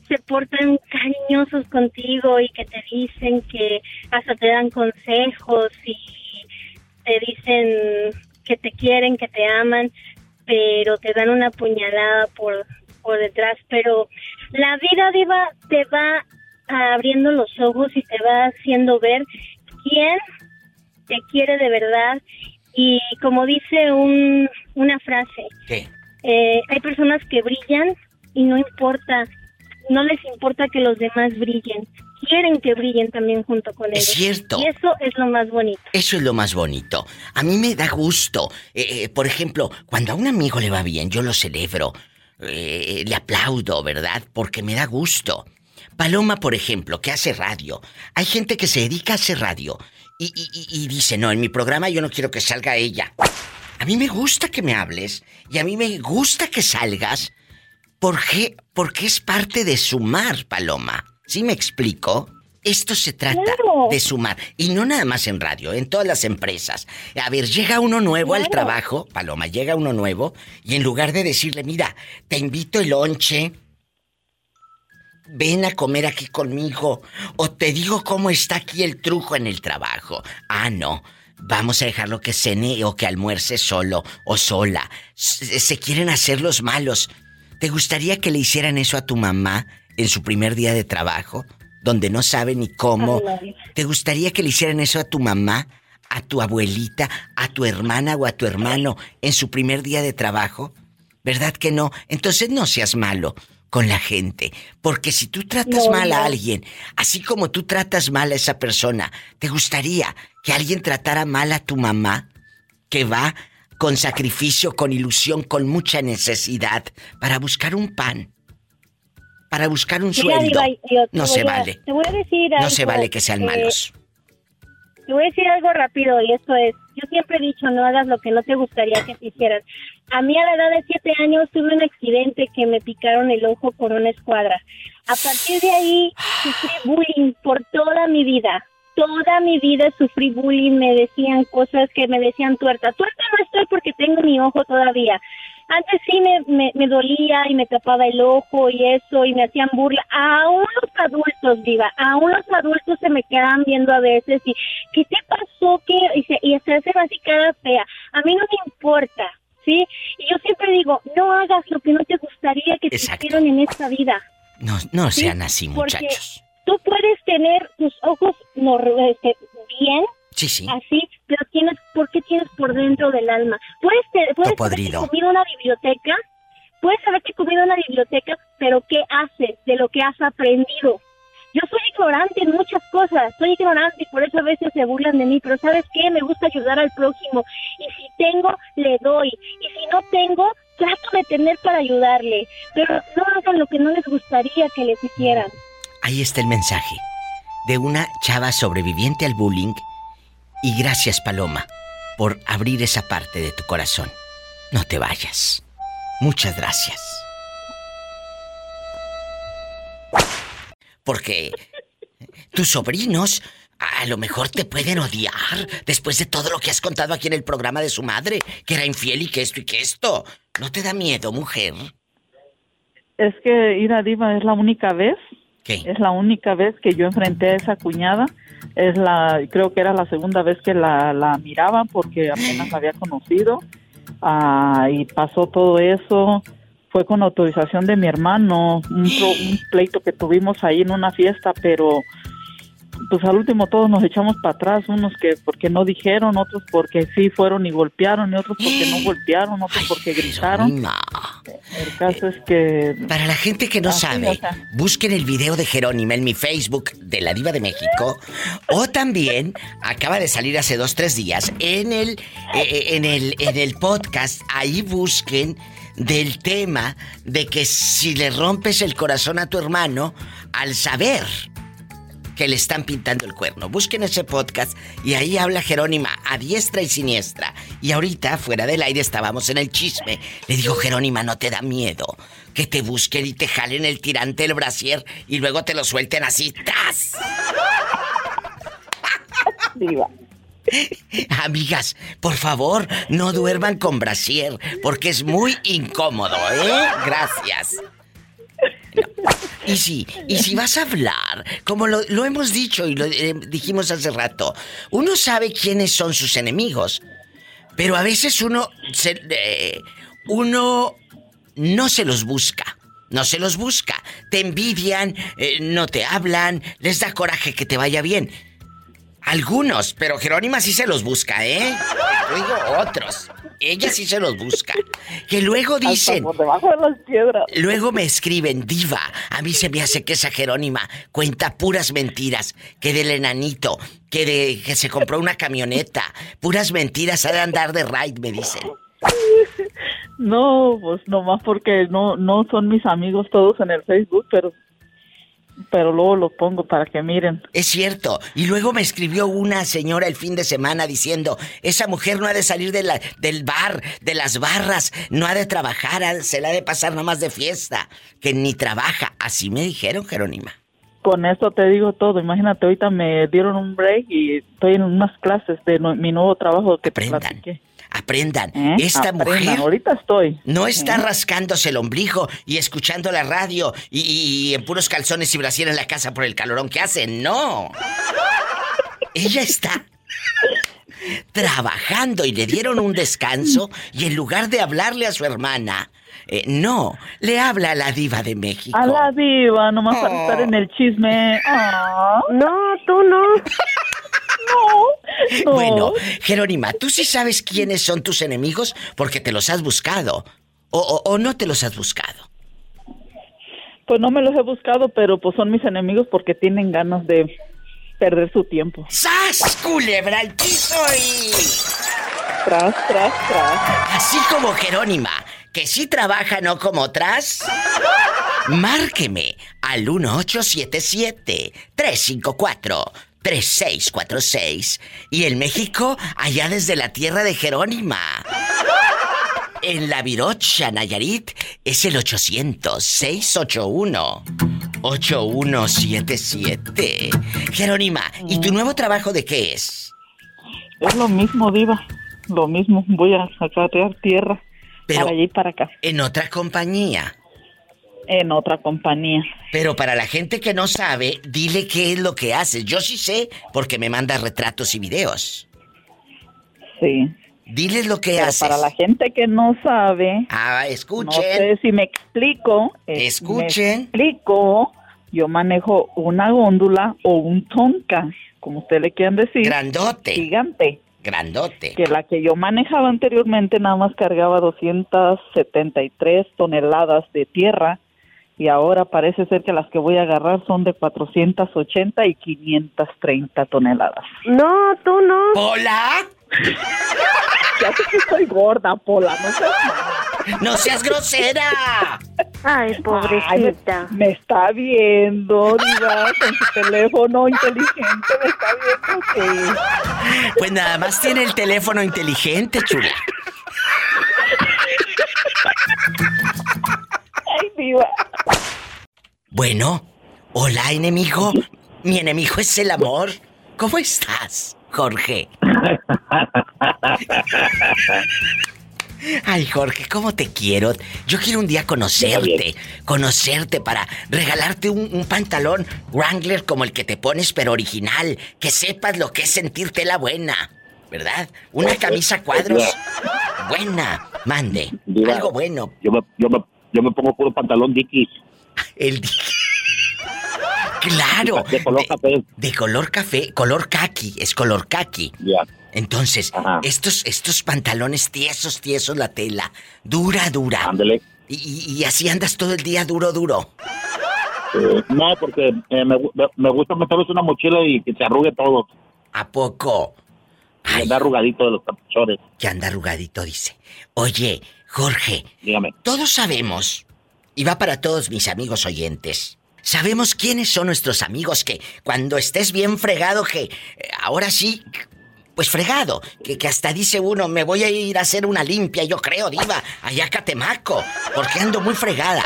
se portan cariñosos contigo y que te dicen que hasta te dan consejos y te dicen que te quieren, que te aman, pero te dan una puñalada por, por detrás. Pero la vida diva te va abriendo los ojos y te va haciendo ver quién te quiere de verdad. Y como dice un, una frase, eh, hay personas que brillan y no importa, no les importa que los demás brillen. Quieren que brillen también junto con ellos. Es cierto. Y eso es lo más bonito. Eso es lo más bonito. A mí me da gusto. Eh, eh, por ejemplo, cuando a un amigo le va bien, yo lo celebro. le aplaudo, ¿verdad? Porque me da gusto. Paloma, por ejemplo, que hace radio. Hay gente que se dedica a hacer radio y, y, dice, no, en mi programa yo no quiero que salga ella. A mí me gusta que me hables y a mí me gusta que salgas. ¿Por qué? Porque es parte de sumar, Paloma. ¿Sí me explico? Esto se trata de sumar. Y no nada más en radio, en todas las empresas. A ver, llega uno nuevo al trabajo, Paloma, llega uno nuevo, y en lugar de decirle, mira, te invito el lonche, ven a comer aquí conmigo, o te digo cómo está aquí el trujo en el trabajo. Ah, no. Vamos a dejarlo que cene o que almuerce solo o sola. Se quieren hacer los malos. ¿Te gustaría que le hicieran eso a tu mamá en su primer día de trabajo? Donde no sabe ni cómo. ¿Te gustaría que le hicieran eso a tu mamá, a tu abuelita, a tu hermana o a tu hermano en su primer día de trabajo? ¿Verdad que no? Entonces no seas malo con la gente. Porque si tú tratas mal a alguien, así como tú tratas mal a esa persona, ¿te gustaría que alguien tratara mal a tu mamá? Que va con sacrificio, con ilusión, con mucha necesidad para buscar un pan. Para buscar un sueldo. no se vale. no se vale que sean malos. Te voy a decir algo rápido y esto es, yo siempre he dicho, no hagas lo que no te gustaría que te hicieran. A mí a la edad de siete años tuve un accidente que me picaron el ojo por una escuadra. A partir de ahí sufrí bullying por toda mi vida. Toda mi vida sufrí bullying, me decían cosas que me decían tuerta. Tuerta no estoy porque tengo mi ojo todavía. Antes sí me, me, dolía y me tapaba el ojo y eso y me hacían burla. Aún los adultos, viva, aún los adultos se me quedan viendo a veces y ¿qué te pasó? ¿Qué? Y se, y se hacen así cara fea. A mí no me importa, ¿sí? Y yo siempre digo, no hagas lo que no te gustaría que te hicieran en esta vida. No, no sean así, muchachos. Tú puedes tener tus ojos este, bien, Sí, sí. Así, pero tienes, ¿por qué tienes por dentro del alma? Puedes, puedes haberte comido una biblioteca, puedes haberte comido una biblioteca, pero ¿qué haces de lo que has aprendido? Yo soy ignorante en muchas cosas, soy ignorante y por eso a veces se burlan de mí, pero ¿sabes qué? Me gusta ayudar al prójimo y si tengo, le doy y si no tengo, trato de tener para ayudarle, pero no hagan lo que no les gustaría que les hicieran. Ahí está el mensaje de una chava sobreviviente al bullying y gracias, Paloma, por abrir esa parte de tu corazón. No te vayas. Muchas gracias. Porque tus sobrinos a lo mejor te pueden odiar después de todo lo que has contado aquí en el programa de su madre, que era infiel y que esto y que esto. ¿No te da miedo, mujer? Es que Ira Diva es la única vez. Es la única vez que yo enfrenté a esa cuñada. Es la creo que era la segunda vez que la, la miraban porque apenas la había conocido. Ah, y pasó todo eso. Fue con autorización de mi hermano. Un, un, pleito que tuvimos ahí en una fiesta pero pues al último todos nos echamos para atrás, unos que porque no dijeron, otros porque sí fueron y golpearon, y otros porque no golpearon, otros porque gritaron. El caso es que... Para la gente que no sabe, busquen el video de Jerónima en mi Facebook de la Diva de México, o también, acaba de salir hace dos, tres días, en el, eh, eh, en el, en el podcast, ahí busquen del tema de que si le rompes el corazón a tu hermano, al saber que le están pintando el cuerno. Busquen ese podcast y ahí habla Jerónima a diestra y siniestra. Y ahorita, fuera del aire, estábamos en el chisme. Le digo, Jerónima, ¿no te da miedo? Que te busquen y te jalen el tirante del brasier y luego te lo suelten así. ¡Tas! Diva. Amigas, por favor, no duerman con brasier, porque es muy incómodo, ¿eh? Gracias. Y si, y si vas a hablar, como lo, hemos dicho y lo eh, dijimos hace rato, uno sabe quiénes son sus enemigos, pero a veces uno, se, eh, uno no se los busca. No se los busca. Te envidian, eh, no te hablan, les da coraje que te vaya bien. Algunos, pero Jerónima sí se los busca, ¿eh? Yo otros. Ella sí se los busca. Que luego dicen. por debajo de las piedras. Luego me escriben, Diva. A mí se me hace que esa Jerónima cuenta puras mentiras. Que del enanito, que de que se compró una camioneta. Puras mentiras, ha de andar de ride, me dicen. No, pues nomás porque no, no son mis amigos todos en el Facebook, pero pero luego lo pongo para que miren. Es cierto. Y luego me escribió una señora el fin de semana diciendo, esa mujer no ha de salir de la, del bar, de las barras, no ha de trabajar, se la ha de pasar nomás de fiesta, que ni trabaja. Así me dijeron, Jerónima. Con eso te digo todo. Imagínate, ahorita me dieron un break y estoy en unas clases de mi nuevo trabajo que Aprendan. Aprendan. ¿Eh? Esta mujer. Ahorita estoy. No está ¿Eh? rascándose el ombligo y escuchando la radio y, en puros calzones y brasier en la casa por el calorón que hace. No. Ella está trabajando y le dieron un descanso y en lugar de hablarle a su hermana, eh, no, le habla a la diva de México. A la diva, nomás para estar en el chisme. Ah. No, tú no. No, Bueno, Jerónima, tú sí sabes quiénes son tus enemigos porque te los has buscado. O, no te los has buscado. Pues no me los he buscado, pero pues son mis enemigos porque tienen ganas de perder su tiempo. ¡Sas, culebra al piso y... Tras, tras, tras. Así como Jerónima, que sí trabaja no como otras. Márqueme al 1877 354 3646. Y en México, allá desde la tierra de Jerónima. En la Virocha, Nayarit, es el 800-681-8177. Jerónima, ¿y tu nuevo trabajo de qué es? Es lo mismo, Diva. Lo mismo. Voy a sacar tierra. para allí y para acá. En otra compañía en otra compañía. Pero para la gente que no sabe, dile qué es lo que haces. Yo sí sé porque me manda retratos y videos. Sí. Diles lo que haces. Para la gente que no sabe. Ah, escuchen. No sé si me explico. Escuchen. Me explico. Yo manejo una góndola o un tonka, como usted le quieran decir. Grandote. Gigante. Grandote. Que la que yo manejaba anteriormente nada más cargaba 273 toneladas de tierra y ahora parece ser que las que voy a agarrar son de 480 y 530 toneladas. No, tú no. ¿Pola? ya sé que estoy gorda, Pola, no seas ¡No seas grosera! Ay, pobrecita. me, está viendo, diga, con su teléfono inteligente, me está viendo que... Pues nada más tiene el teléfono inteligente, chula. Bueno, hola, enemigo. Mi enemigo es el amor. ¿Cómo estás, Jorge? Ay, Jorge, ¿cómo te quiero? Yo quiero un día conocerte, conocerte para regalarte un, pantalón Wrangler como el que te pones, pero original, que sepas lo que es sentirte la buena, ¿verdad? Una camisa cuadros buena, mande, algo bueno. Yo me, yo me, yo me pongo puro pantalón Dickies. El Claro. De color café. De color café, color kaki, es color kaki. Ya. Entonces, estos, estos pantalones tiesos, tiesos, la tela, dura, dura. Ándele. Y, y, así andas todo el día duro, duro. Eh, no, porque eh, me, me, gusta meterles una mochila y que se arrugue todo. ¿A poco? Que anda arrugadito de los capuchones. Que anda arrugadito, dice. Oye, Jorge. Dígame. Todos sabemos, y va para todos mis amigos oyentes, sabemos quiénes son nuestros amigos que cuando estés bien fregado, que eh, ahora sí, pues fregado, que, que, hasta dice uno, me voy a ir a hacer una limpia, yo creo, diva, allá a Catemaco, porque ando muy fregada.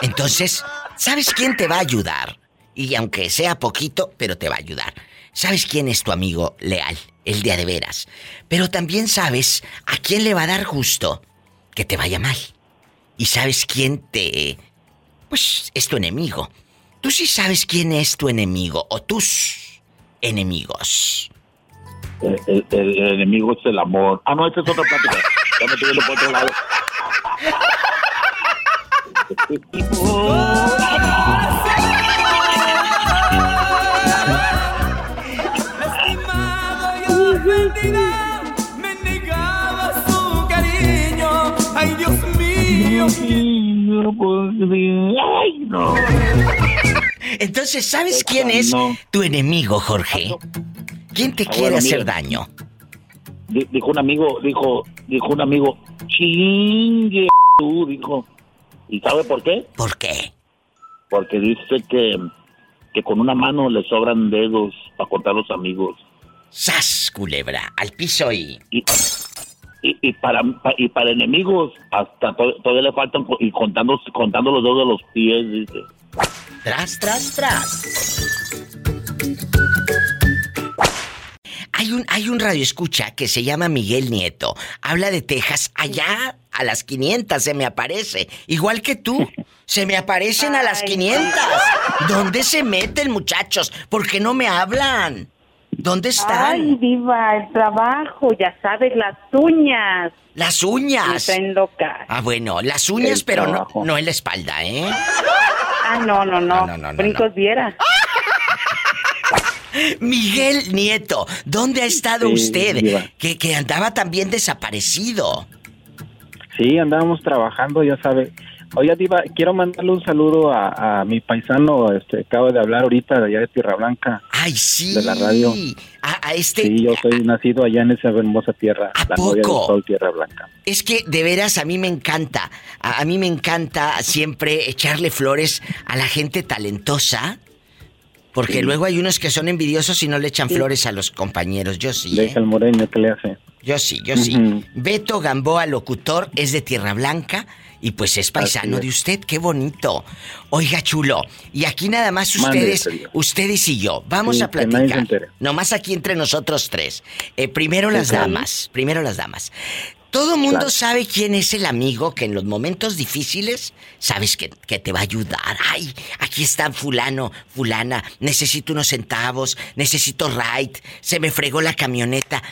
Entonces, ¿sabes quién te va a ayudar? Y aunque sea poquito, pero te va a ayudar. ¿Sabes quién es tu amigo leal? El día de veras. Pero también sabes a quién le va a dar gusto que te vaya mal. Y sabes quién te... Pues es tu enemigo. Tú sí sabes quién es tu enemigo o tus enemigos. El, enemigo es el amor. Ah, no, esa es otra plática. ya me estoy viendo por otro lado. Ay, no. Entonces, ¿sabes quién es tu enemigo, Jorge? ¿Quién te quiere hacer daño? Dijo un amigo, dijo, dijo un amigo, chingue tú, dijo. ¿Y sabe por qué? ¿Por qué? Porque dice que, que con una mano le sobran dedos para cortar los amigos. ¡Sas, culebra! Al piso y... y... para, y para enemigos, hasta todavía le faltan y contando, contando los dedos de los pies, dice. Tras, tras, tras. Hay un, hay un radio escucha que se llama Miguel Nieto. Habla de Texas. Allá a las 500 se me aparece. Igual que tú. Se me aparecen a las 500. ¿Dónde se meten, muchachos? ¿Por qué no me hablan? ¿Dónde están? Ay, viva, el trabajo, ya sabes, las uñas. Las uñas. en loca. Ah, bueno, las uñas, pero no, no en la espalda, ¿eh? Ah, no, no, no. no, no, no Brincos viera. Miguel Nieto, ¿dónde ha estado usted? Que, que andaba también desaparecido. Sí, andábamos trabajando, ya sabe. Oye, Diva, quiero mandarle un saludo a, mi paisano, este, acabo de hablar ahorita de allá de Tierra Blanca. Ay, sí. De la radio. A, este... Sí, yo soy nacido allá en esa hermosa tierra, ¿A la poco? Tierra Blanca. Es que, de veras, a mí me encanta, a, mí me encanta siempre echarle flores a la gente talentosa. Porque luego hay unos que son envidiosos y no le echan flores a los compañeros. Yo sí. Deja ¿eh? el moreño que le hace. Yo sí, yo sí. Beto Gamboa, locutor, es de Tierra Blanca y pues es paisano de usted, qué bonito. Oiga, chulo, y aquí nada más ustedes, ustedes y yo, vamos a platicar. Nomás aquí entre nosotros tres. Eh, primero las damas, primero las damas. Todo mundo sabe quién es el amigo que en los momentos difíciles sabes que, que, te va a ayudar. Ay, aquí está fulano, fulana, necesito unos centavos, necesito ride, se me fregó la camioneta.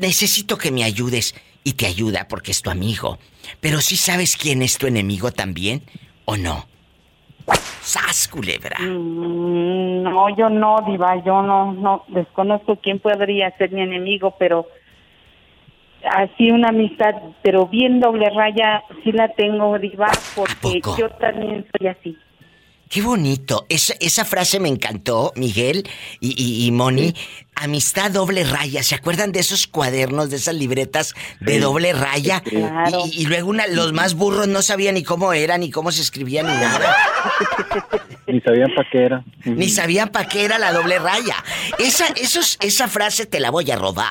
Necesito que me ayudes y te ayuda porque es tu amigo. Pero sí sabes quién es tu enemigo también, ¿o no? ¡Sas, culebra! Mm, no, yo no, Diva, yo no, no, desconozco quién podría ser mi enemigo, pero así una amistad, pero bien doble raya, sí la tengo, Diva, porque yo también soy así. Qué bonito. Esa, esa frase me encantó, Miguel y, y, Moni. Amistad doble raya. ¿Se acuerdan de esos cuadernos, de esas libretas de doble raya? Y, luego una, los más burros no sabían ni cómo era, ni cómo se escribía, ni nada. Ni sabían para qué era. Ni sabían para qué era la doble raya. Esa, esos, esa frase te la voy a robar.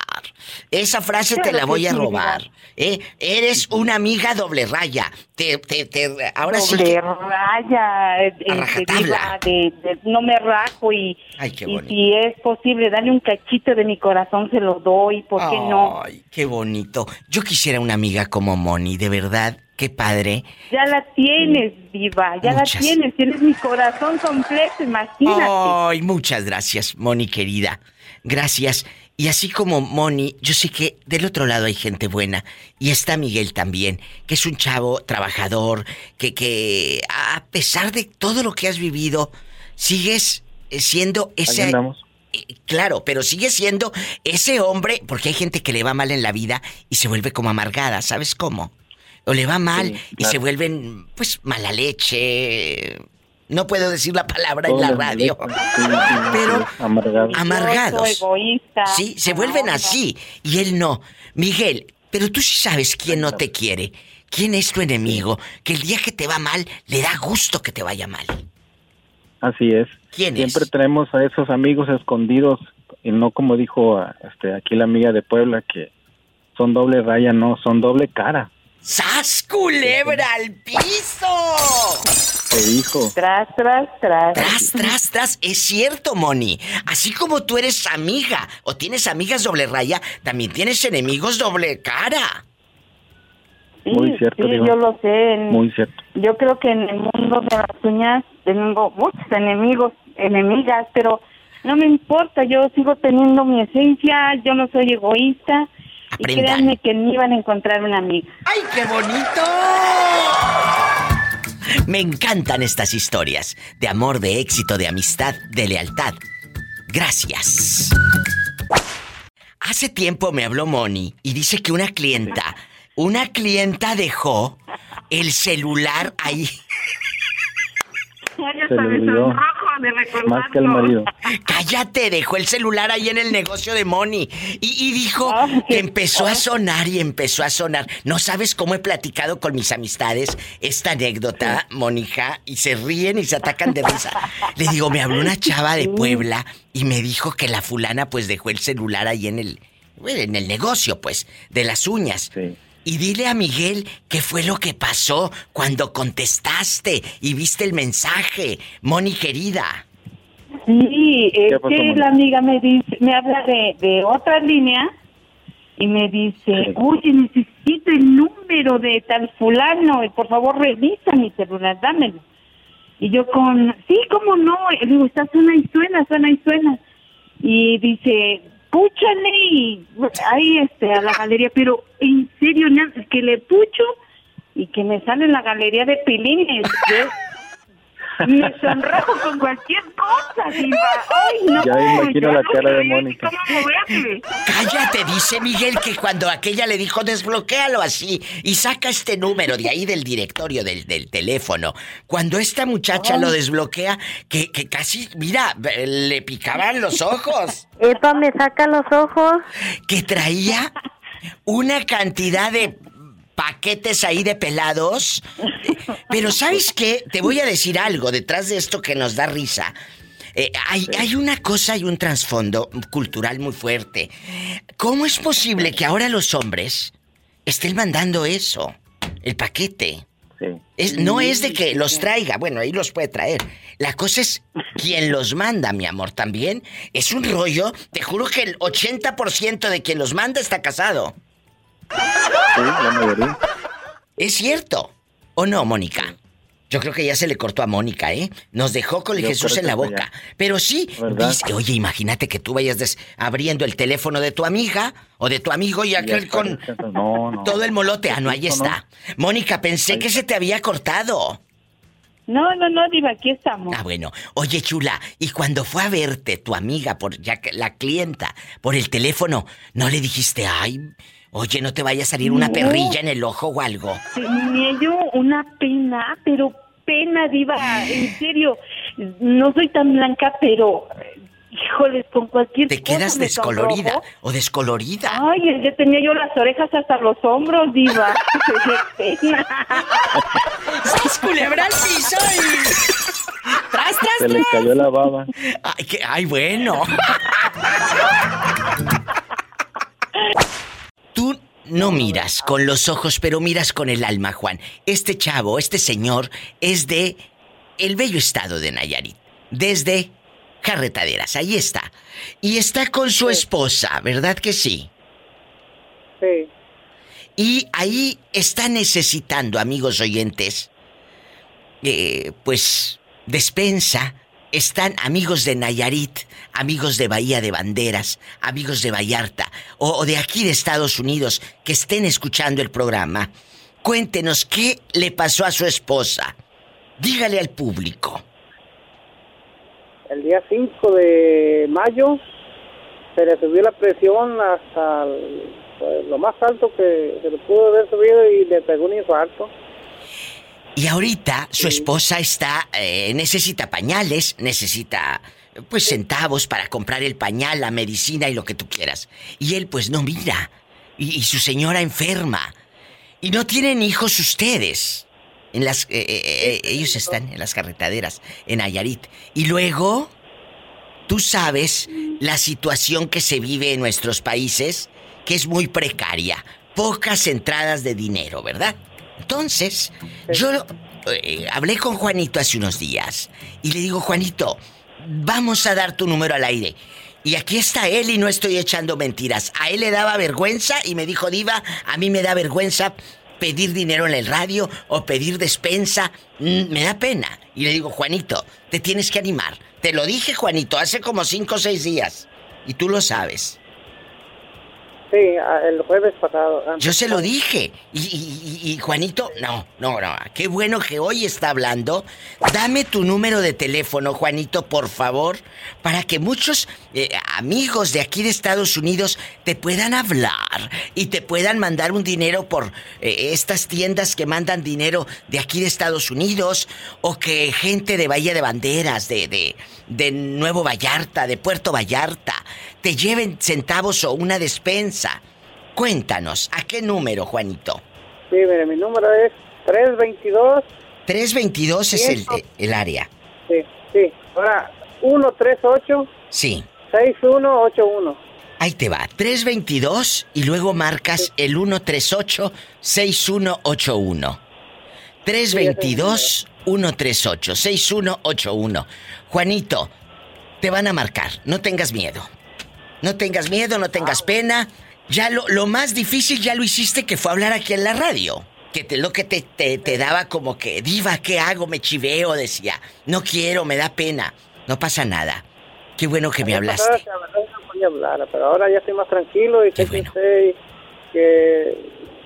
Esa frase te la voy a robar. ¿eh? Eres una amiga doble raya. Te, te, te, ahora doble sí. raya. Eh, de, de, no me rajo y, y si es posible, dale un cachito de mi corazón, se lo doy. ¿Por qué no? Ay, qué bonito. Yo quisiera una amiga como Moni, de verdad. Qué padre. Ya la tienes, viva, ya la tienes, tienes mi corazón completo, imagínate. Ay, muchas gracias, Moni querida. Gracias. Y así como Moni, yo sé que del otro lado hay gente buena. Y está Miguel también, que es un chavo trabajador, que, que a pesar de todo lo que has vivido, sigues siendo ese... Eh, claro, pero sigue siendo ese hombre, porque hay gente que le va mal en la vida y se vuelve como amargada, ¿sabes cómo? O le va mal y se vuelven, pues, mala leche. No puedo decir la palabra en la radio. pero amargados. Sí, se vuelven así. Y él no. Miguel, pero tú sí sabes quién no te quiere. ¿Quién es tu enemigo? Que el día que te va mal, le da gusto que te vaya mal. Así es. ¿Quién Siempre tenemos a esos amigos escondidos y no como dijo este, aquí la amiga de Puebla que son doble raya, no, son doble cara. ¡Sas culebra al piso! Te dijo. Tras, tras, tras. Tras, tras, tras. Es cierto, Moni. Así como tú eres amiga o tienes amigas doble raya, también tienes enemigos doble cara. Muy cierto. Sí, yo lo sé. Muy cierto. Yo creo que en el mundo de las uñas tengo muchos enemigos, enemigas, pero no me importa. Yo sigo teniendo mi esencia. Yo no soy egoísta. Y créanme que ni iban a encontrar una amiga. ¡Ay, qué bonito! Me encantan estas historias de amor, de éxito, de amistad, de lealtad. Gracias. Hace tiempo me habló Moni y dice que una clienta, una clienta dejó el celular ahí. Ya sabes, más que el marido. Cállate, dejó el celular ahí en el negocio de Moni. Y, dijo que empezó a sonar y empezó a sonar. No sabes cómo he platicado con mis amistades esta anécdota, Mónica, y se ríen y se atacan de risa. Le digo, me habló una chava de Puebla y me dijo que la fulana pues dejó el celular ahí en el, en el negocio, pues, de las uñas. Y dile a Miguel qué fue lo que pasó cuando contestaste y viste el mensaje, Moni querida. Sí, es que la amiga me dice, me habla de, de otra línea y me dice, oye, necesito el número de tal fulano, y por favor revisa mi celular, dámelo. Y yo con, sí, cómo no, le digo, está suena y suena, suena y suena. Y dice, púchale y ahí este a la galería, pero en serio, que le pucho y que me sale en la galería de pilines. Me sonrojo con cualquier cosa, diva. Ay, no. Ya imagino la cara de Mónica. Cállate, dice Miguel que cuando aquella le dijo desbloquéalo así y saca este número de ahí del directorio del, del teléfono. Cuando esta muchacha lo desbloquea, que, que casi, mira, le picaban los ojos. Epa, me saca los ojos. Que traía una cantidad de paquetes ahí de pelados. Pero ¿sabes qué? Te voy a decir algo detrás de esto que nos da risa. Eh, hay, hay, una cosa y un trasfondo cultural muy fuerte. ¿Cómo es posible que ahora los hombres estén mandando eso? El paquete. Es, no es de que los traiga, bueno, ahí los puede traer. La cosa es quien los manda, mi amor, también. Es un rollo. Te juro que el 80% de quien los manda está casado. Sí, la mayoría. ¿Es cierto? ¿O no, Mónica? Yo creo que ya se le cortó a Mónica, ¿eh? Nos dejó con el Jesús en la boca. Pero sí, dice, oye, imagínate que tú vayas abriendo el teléfono de tu amiga o de tu amigo y aquel con todo el molote. Ah, no, ahí está. Mónica, pensé que se te había cortado. No, no, no, Diva, aquí estamos. Ah, bueno. Oye, chula, y cuando fue a verte tu amiga, por ya que la clienta, por el teléfono, ¿no le dijiste, ay, Oye, no te vaya a salir una perrilla en el ojo o algo. Tenía yo una pena, pero pena, diva, en serio. No soy tan blanca, pero híjoles, con cualquier ¿Te quedas descolorida o descolorida? Ay, ya tenía yo las orejas hasta los hombros, diva. ¡Qué pena! culebra al piso ¡Tras, tras, Se le cayó la baba. Ay, qué... ay bueno. Tú no miras con los ojos, pero miras con el alma, Juan. Este chavo, este señor, es de el bello estado de Nayarit. Desde Carretaderas, ahí está. Y está con su esposa, ¿verdad que sí? Sí. Y ahí está necesitando, amigos oyentes, eh, pues despensa, están amigos de Nayarit, amigos de Bahía de Banderas, amigos de Vallarta o, de aquí de Estados Unidos que estén escuchando el programa. Cuéntenos qué le pasó a su esposa. Dígale al público. el día 5 de mayo se le subió la presión hasta pues, lo más alto que se le pudo haber subido y le pegó un infarto. Y ahorita su esposa está, eh, necesita pañales, necesita pues centavos para comprar el pañal, la medicina y lo que tú quieras. Y él pues no mira. Y, su señora enferma. Y no tienen hijos ustedes. En las, eh, eh, ellos están en las carretaderas, en Ayarit. Y luego, tú sabes la situación que se vive en nuestros países, que es muy precaria. Pocas entradas de dinero, ¿verdad? Entonces, yo eh, hablé con Juanito hace unos días y le digo, Juanito, vamos a dar tu número al aire. Y aquí está él y no estoy echando mentiras. A él le daba vergüenza y me dijo, Diva, a mí me da vergüenza pedir dinero en el radio o pedir despensa. Mm, me da pena. Y le digo, Juanito, te tienes que animar. Te lo dije, Juanito, hace como cinco o seis días. Y tú lo sabes. Sí, el jueves pasado. Yo se lo dije. Y, Juanito, no, no, no. Qué bueno que hoy está hablando. Dame tu número de teléfono, Juanito, por favor, para que muchos eh, amigos de aquí de Estados Unidos te puedan hablar y te puedan mandar un dinero por eh, estas tiendas que mandan dinero de aquí de Estados Unidos o que gente de Bahía de Banderas, de, de, de Nuevo Vallarta, de Puerto Vallarta, te lleven centavos o una despensa. Cuéntanos, ¿a qué número, Juanito? Sí, mire, mi número es 322. 322 es el, el área. Sí, sí. Ahora, 138. Sí. 6181. Ahí te va, 322 y luego marcas el 138-6181. 322-138-6181. Juanito, te van a marcar, no tengas miedo. No tengas miedo, no tengas pena. Ya lo, lo, más difícil ya lo hiciste que fue hablar aquí en la radio. Que te, lo que te, te, daba como que, diva, ¿qué hago? Me chiveo, decía. No quiero, me da pena. No pasa nada. Qué bueno que me hablaste. hablar, pero ahora ya estoy más tranquilo y sé que que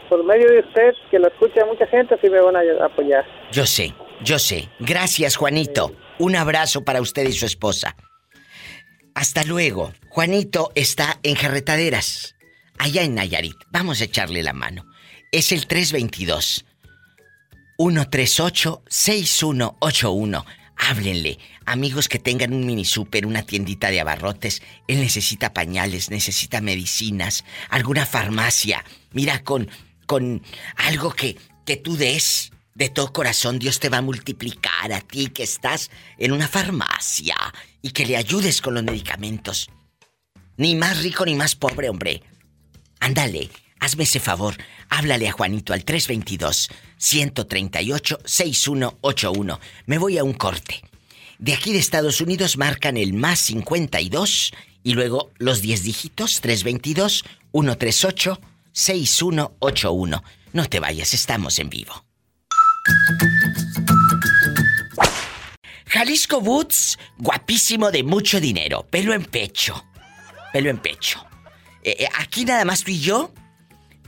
por medio de usted, que lo escucha mucha gente, sí me van a apoyar. Yo sé, yo sé. Gracias, Juanito. Un abrazo para usted y su esposa. Hasta luego. Juanito está en Carretaderas, allá en Nayarit. Vamos a echarle la mano. Es el 322 138 6181. Háblenle. Amigos que tengan un mini super, una tiendita de abarrotes. Él necesita pañales, necesita medicinas, alguna farmacia. Mira, con, con algo que, que tú des de todo corazón, Dios te va a multiplicar a ti que estás en una farmacia y que le ayudes con los medicamentos. Ni más rico ni más pobre, hombre. Ándale, hazme ese favor. Háblale a Juanito al 322-138-6181. Me voy a un corte. De aquí de Estados Unidos marcan el más 52 y luego los 10 dígitos 322-138-6181. No te vayas, estamos en vivo. Jalisco Boots, guapísimo de mucho dinero, pelo en pecho. Pelo en pecho. Eh, eh, aquí nada más tú y yo.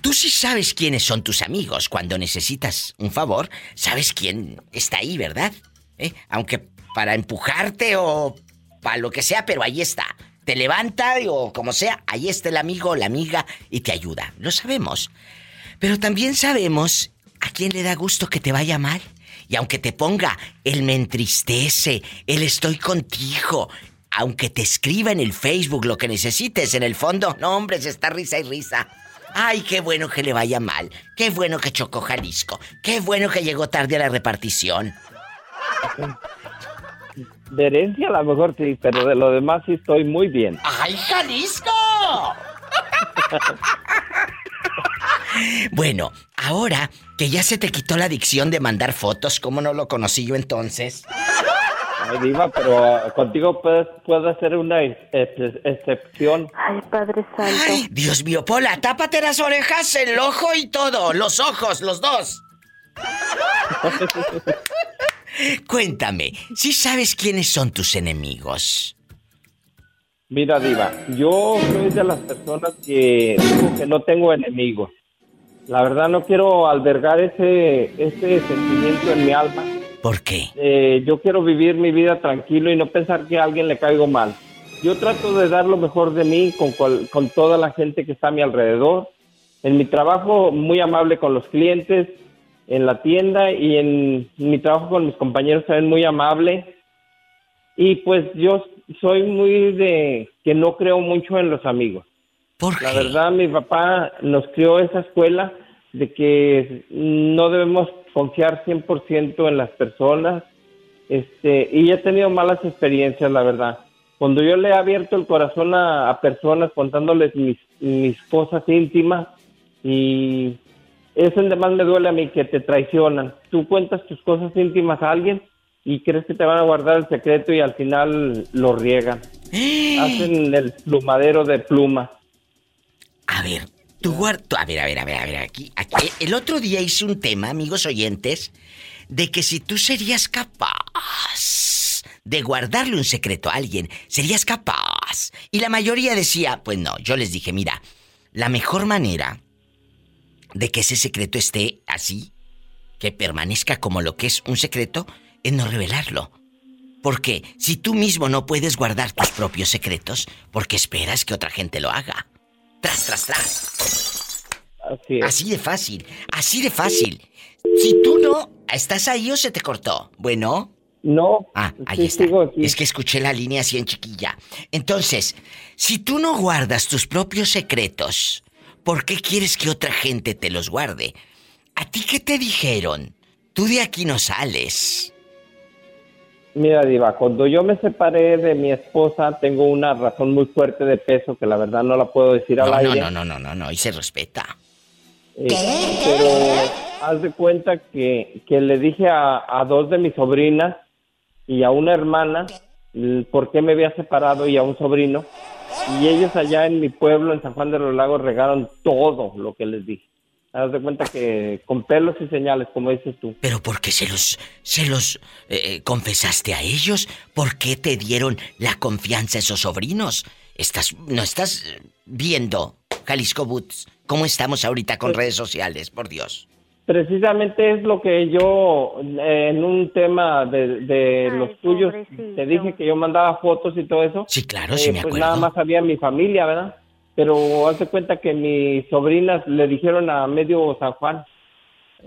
Tú sí sabes quiénes son tus amigos. Cuando necesitas un favor, sabes quién está ahí, ¿verdad? ¿Eh? Aunque para empujarte o para lo que sea, pero ahí está. Te levanta o como sea, ahí está el amigo o la amiga y te ayuda. Lo sabemos. Pero también sabemos a quién le da gusto que te vaya mal. Y aunque te ponga, él me entristece, él estoy contigo. Aunque te escriba en el Facebook lo que necesites, en el fondo, no, hombre, se está risa y risa. Ay, qué bueno que le vaya mal. Qué bueno que chocó Jalisco. Qué bueno que llegó tarde a la repartición. De herencia a lo mejor sí, pero de lo demás sí estoy muy bien. ¡Ay, Jalisco! bueno, ahora que ya se te quitó la adicción de mandar fotos, ¿cómo no lo conocí yo entonces? Ay, Diva, pero ah, contigo puede, ser una excepción. Ay, Padre Santo. Ay, Dios mío, Pola, tápate las orejas, el ojo y todo. Los ojos, los dos. Cuéntame, ¿si sabes quiénes son tus enemigos? Mira, Diva, yo soy de las personas que que no tengo enemigos. La verdad no quiero albergar ese, ese sentimiento en mi alma ¿Por qué? Eh, yo quiero vivir mi vida tranquilo y no pensar que a alguien le caigo mal. Yo trato de dar lo mejor de mí con, cual- con toda la gente que está a mi alrededor. En mi trabajo, muy amable con los clientes, en la tienda y en mi trabajo con mis compañeros también muy amable. Y pues yo soy muy de que no creo mucho en los amigos. La verdad, mi papá nos crió esa escuela de que no debemos confiar 100% en las personas. Este, y he tenido malas experiencias, la verdad. Cuando yo le he abierto el corazón a, a personas contándoles mis, mis cosas íntimas y es el de más me duele a mí que te traicionan. Tú cuentas tus cosas íntimas a alguien y crees que te van a guardar el secreto y al final lo riegan. Hacen el plumadero de plumas. A ver, A ver, a ver, a ver, a ver, aquí, aquí. El otro día hice un tema, amigos oyentes, de que si tú serías capaz de guardarle un secreto a alguien, serías capaz. Y la mayoría decía, pues no, yo les dije, mira, la mejor manera de que ese secreto esté así, que permanezca como lo que es un secreto, es no revelarlo. Porque si tú mismo no puedes guardar tus propios secretos, ¿por qué esperas que otra gente lo haga? Tras, tras, tras. Así, de fácil, así de fácil. Si tú no, ¿estás ahí o se te cortó? Bueno. No. Ah, ahí sí, está. aquí. Es que escuché la línea así en chiquilla. Entonces, si tú no guardas tus propios secretos, ¿por qué quieres que otra gente te los guarde? ¿A ti qué te dijeron? Tú de aquí no sales. Mira, Diva, cuando yo me separé de mi esposa, tengo una razón muy fuerte de peso que la verdad no la puedo decir al No, no, aire. no, no, no, no, no, y se respeta. Eh, pero haz de cuenta que, que le dije a, a dos de mis sobrinas y a una hermana por qué me había separado y a un sobrino. Y ellos allá en mi pueblo, en San Juan de los Lagos, regaron todo lo que les dije. Haz de cuenta que con pelos y señales, como dices tú. Pero ¿por qué se los, se los eh, confesaste a ellos? ¿Por qué te dieron la confianza esos sobrinos? Estás, no estás eh, viendo, Jalisco Boots, cómo estamos ahorita con redes sociales, por Dios. Precisamente es lo que yo, eh, en un tema de, de los tuyos, te dije que yo mandaba fotos y todo eso. Sí, claro, sí me Pues acuerdo. nada más había mi familia, ¿verdad? Pero hazte cuenta que mis sobrinas le dijeron a medio San Juan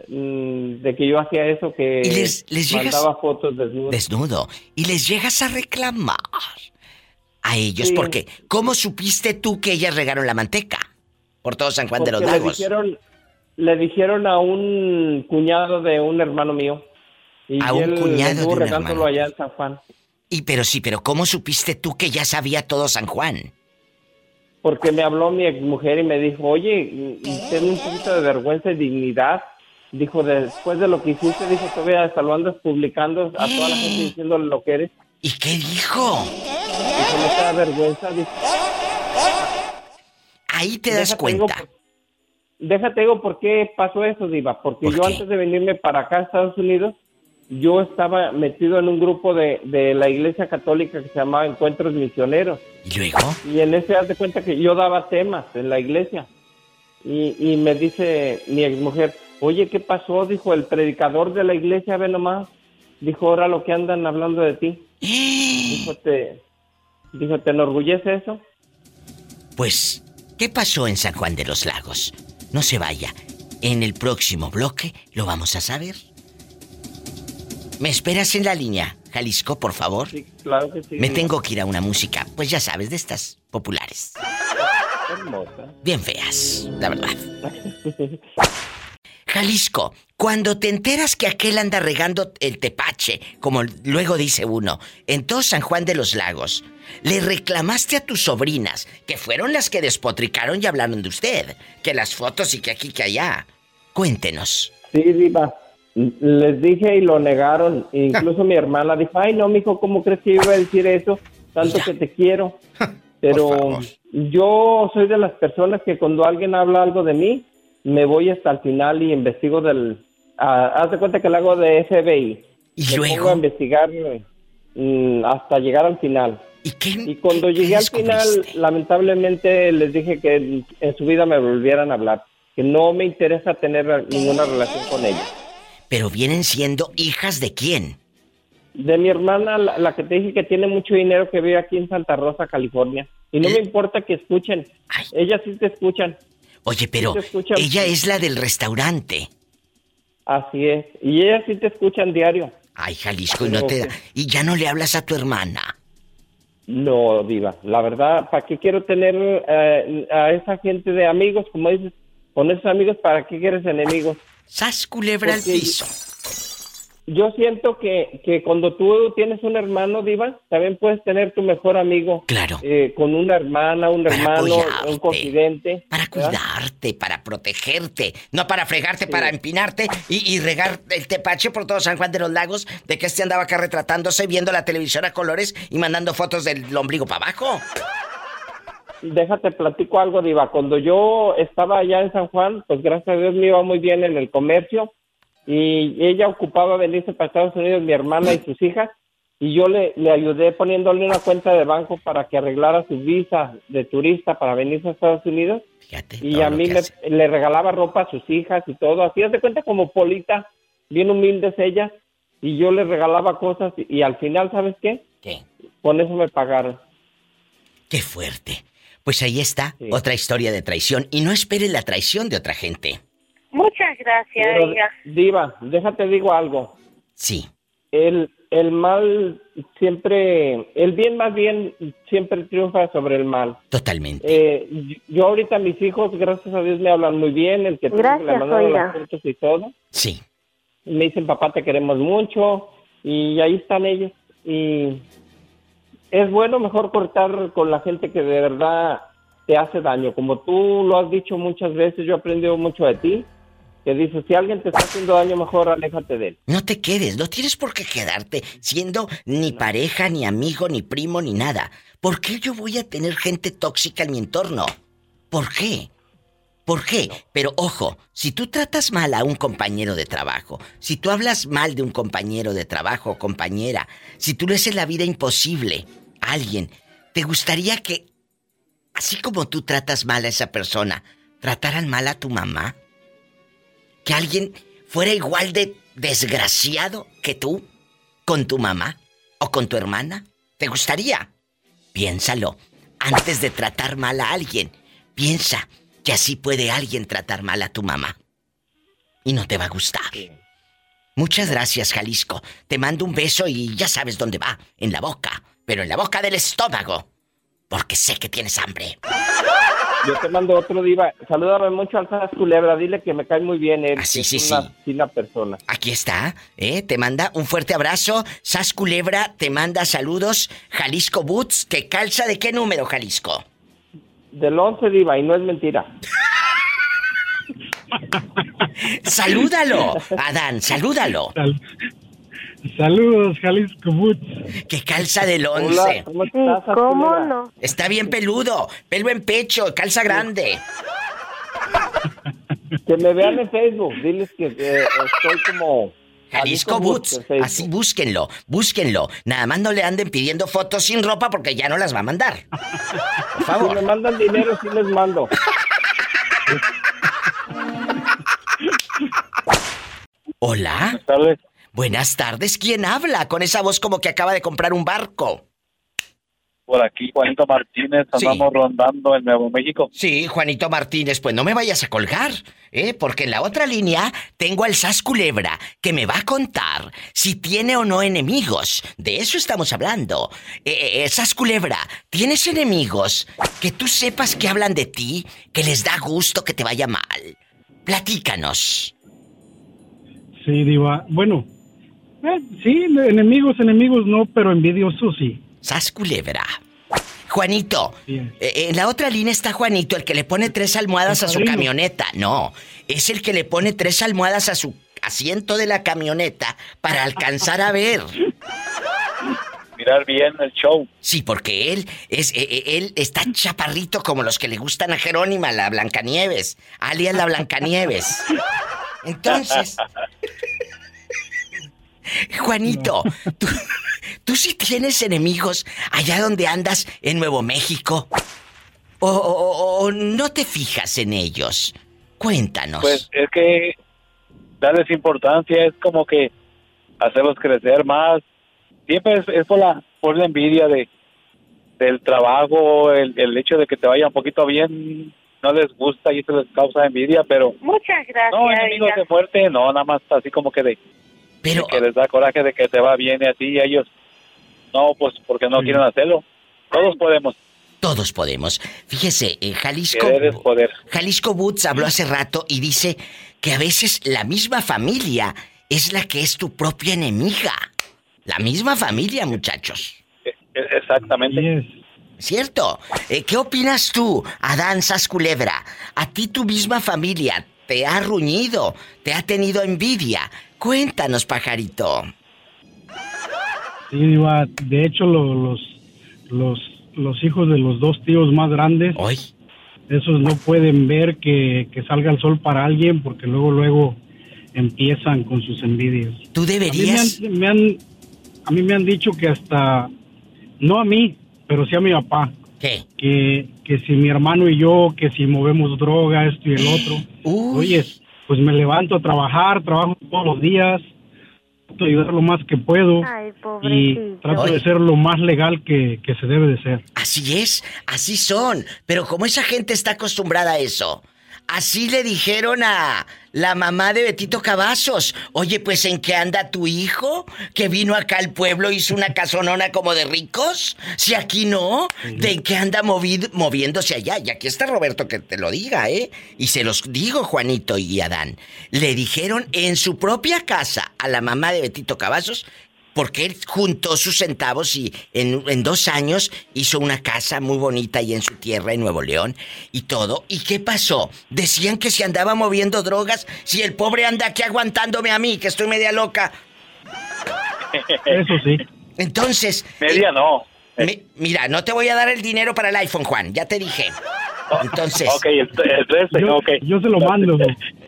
mm, de que yo hacía eso, que ¿Y les- les llegas- mandaba fotos desnudas. Desnudo. Y les llegas a reclamar a ellos Sí. porque ¿cómo supiste tú que ellas regaron la manteca? Por todo San Juan de los Porque le Lagos. dijeron, le dijeron a un cuñado de un hermano mío. Y A un él cuñado de un hermano. allá en San Juan. Y pero sí, pero ¿cómo supiste tú que ya sabía todo San Juan? Porque me habló mi exmujer y me dijo, oye, ten un poquito de vergüenza y dignidad. Dijo, después de lo que hiciste, dijo, todavía hasta lo andas publicando a toda la gente diciéndole lo que eres. ¿Y qué dijo? Dijo, no te da vergüenza. Dijo, Ahí te das Déjate cuenta. por- déjate digo por qué pasó eso, Diva. Porque yo antes de venirme para acá a Estados Unidos, yo estaba metido en un grupo de, de la iglesia católica que se llamaba Encuentros Misioneros. ¿Y luego? Y en ese haz de cuenta que yo daba temas en la iglesia. Y, y me dice mi exmujer, oye, ¿qué pasó? Dijo, el predicador de la iglesia, ve nomás. Dijo, ahora lo que andan hablando de ti. dijo, ¿te, dijo, ¿te enorgullece eso? Pues, ¿qué pasó en San Juan de los Lagos? No se vaya. En el próximo bloque lo vamos a saber. ¿Me esperas en la línea, Jalisco, por favor? Sí, claro que sí. Me tengo que ir a una música, pues ya sabes, de estas populares. Hermosa. Bien feas, la verdad. Jalisco, cuando te enteras que aquel anda regando el tepache, como luego dice uno, en todo San Juan de los Lagos, le reclamaste a tus sobrinas, que fueron las que despotricaron y hablaron de usted, que las fotos y que aquí que allá. Cuéntenos. Sí, Diva. Les dije y lo negaron. Incluso mi hermana dijo, ay, no, mijo, ¿cómo crees que iba a decir eso? Tanto que te quiero. Pero yo soy de las personas que cuando alguien habla algo de mí, me voy hasta el final y investigo del... ah, haz de cuenta que lo hago de FBI. ¿Y me luego? pongo a investigar mm, hasta llegar al final. ¿Y cuando llegué al final, lamentablemente les dije que en, en su vida me volvieran a hablar. Que no me interesa tener ninguna relación con ellos. Pero vienen siendo hijas de quién? De mi hermana, la, que te dije que tiene mucho dinero, que vive aquí en Santa Rosa, California. Y no me importa que escuchen. Ellas sí te escuchan. Oye, pero ella es la del restaurante. Así es. Y ellas sí te escuchan diario. Ay, Jalisco, y no te ¿Y ya no le hablas a tu hermana? No, Diva. La verdad, ¿para qué quiero tener eh, a esa gente de amigos? Como dices, con esos amigos, ¿para qué quieres enemigos? Sas culebra al piso yo siento que, que cuando tú tienes un hermano, Diva, también puedes tener tu mejor amigo. Claro. Eh, con una hermana, un hermano, un confidente. Para cuidarte, para protegerte. No para fregarte, para empinarte y, y, regar el tepache por todo San Juan de los Lagos de que este andaba acá retratándose, viendo la televisión a colores y mandando fotos del ombligo para abajo. Déjate platico algo, Diva. Cuando yo estaba allá en San Juan, pues gracias a Dios me iba muy bien en el comercio y ella ocupaba venirse para Estados Unidos, mi hermana y sus hijas, y yo le, le ayudé poniéndole una cuenta de banco para que arreglara su visa de turista para venirse a Estados Unidos. y a mí le regalaba ropa a sus hijas y todo, así de cuenta como Polita, bien humildes ellas, y yo le regalaba cosas y, al final, ¿sabes qué? ¿Qué? Con eso me pagaron. Qué fuerte. Pues ahí está, otra historia de traición. Y no espere la traición de otra gente. Muchas gracias, Diva, déjate digo algo. Sí. El, el mal siempre, el bien más bien siempre triunfa sobre el mal. Totalmente. Eh, yo ahorita mis hijos, gracias a Dios, me hablan muy bien, el que gracias, mandaron las fotos y todo. Sí. Me dicen, papá, te queremos mucho, y ahí están ellos. Y es bueno mejor cortar con la gente que de verdad te hace daño. Como tú lo has dicho muchas veces, yo he aprendido mucho de ti que dice, si alguien te está haciendo daño, mejor aléjate de él. No te quedes, no tienes por qué quedarte siendo ni pareja, ni amigo, ni primo, ni nada. ¿Por qué yo voy a tener gente tóxica en mi entorno? ¿Por qué? ¿Por qué? Pero ojo, si tú tratas mal a un compañero de trabajo, si tú hablas mal de un compañero de trabajo o compañera, si tú le haces la vida imposible a alguien, ¿te gustaría que, así como tú tratas mal a esa persona, trataran mal a tu mamá? que alguien fuera igual de desgraciado que tú con tu mamá o con tu hermana? ¿Te gustaría? Piénsalo. Antes de tratar mal a alguien, piensa que así puede alguien tratar mal a tu mamá. Y no te va a gustar. Muchas gracias, Jalisco. Te mando un beso y ya sabes dónde va. En la boca. Pero en la boca del estómago. Porque sé que tienes hambre. Yo te mando otro diva. Salúdame mucho al Sas Culebra. Dile que me cae muy bien él. Ah, sí, sí, sí. Una persona. Aquí está, ¿eh? Te manda un fuerte abrazo. Sas Culebra te manda saludos. Jalisco Boots, que calza de qué número, Jalisco? Del 11, diva, y no es mentira. salúdalo, Adán, salúdalo. Saludos, Jalisco Boots. Que calza del 11. ¿cómo, ¿Cómo no? Está bien peludo, pelo en pecho, calza grande. Que me vean en Facebook, diles que estoy como... Jalisco, Boots, así búsquenlo, búsquenlo. Nada más no le anden pidiendo fotos sin ropa porque ya no las va a mandar. Por favor. Si me mandan dinero, sí les mando. Hola. Buenas Buenas tardes, ¿quién habla? Con esa voz como que acaba de comprar un barco. Por aquí, Juanito Martínez, andamos rondando en Nuevo México. Sí, Juanito Martínez, pues no me vayas a colgar, ¿eh? Porque en la otra línea tengo al Sas Culebra, que me va a contar si tiene o no enemigos. De eso estamos hablando. Eh, eh, eh Sas Culebra, ¿tienes enemigos que tú sepas que hablan de ti, que les da gusto que te vaya mal? Platícanos. Sí, Diva. Bueno, eh, sí, enemigos, enemigos no, pero envidiosos sí. Sas culebra. Juanito, eh, en la otra línea está Juanito, el que le pone tres almohadas a su camioneta. No, es el que le pone tres almohadas a su asiento de la camioneta para alcanzar a ver. Mirar bien el show. Sí, porque él es eh, él está chaparrito como los que le gustan a Jerónima, la Blancanieves, alias la Blancanieves. Entonces, Juanito, ¿tú, sí tienes enemigos allá donde andas en Nuevo México? ¿O, no te fijas en ellos? Cuéntanos. Pues es que darles importancia, es como que hacerlos crecer más. Siempre es, es por la por la envidia de del trabajo, el, el hecho de que te vaya un poquito bien, no les gusta y eso les causa envidia, pero Muchas gracias. no, enemigos de muerte, no, nada más así como que de, pero, que les da coraje de que te va bien y así, y ellos, no, pues porque no quieren hacerlo. Todos podemos. Todos podemos. Fíjese, en Jalisco. Poder. Jalisco Woods habló hace rato y dice que a veces la misma familia es la que es tu propia enemiga. La misma familia, muchachos. E- Exactamente. ¿Cierto? Eh, ¿Qué opinas tú, Adán Sas Culebra? A ti tu misma familia te ha ruñido, te ha tenido envidia. Cuéntanos, pajarito. Sí, Diva, de hecho lo- los, los, los hijos de los dos tíos más grandes, esos no pueden ver que, que salga el sol para alguien porque luego, luego empiezan con sus envidias. Tú deberías... A mí me han, me han- a mí me han dicho que hasta, no a mí, pero sí a mi papá. ¿Qué? Que, que si mi hermano y yo, que si movemos droga, esto y el otro. Oye, pues me levanto a trabajar, trabajo todos los días, trato de ayudar lo más que puedo Ay, y trato de ser lo más legal que, que se debe de ser. Así es, así son. Pero como esa gente está acostumbrada a eso, así le dijeron a la mamá de Betito Cavazos. Oye, pues ¿en qué anda tu hijo? Que vino acá al pueblo, hizo una casonona como de ricos. Si aquí no, ¿de qué anda moviéndose allá? Y aquí está Roberto que te lo diga, ¿eh? Y se los digo, Juanito y Adán. Le dijeron en su propia casa a la mamá de Betito Cavazos porque él juntó sus centavos y en, en dos años hizo una casa muy bonita ahí en su tierra, en Nuevo León, y todo. ¿Y qué pasó? Decían que se andaba moviendo drogas, si el pobre anda aquí aguantándome a mí, que estoy media loca. Eso sí. Entonces... Media no. mi- mira, no te voy a dar el dinero para el iPhone, Juan, ya te dije. Entonces... Ok, resto, Yo, ok. yo se lo mando.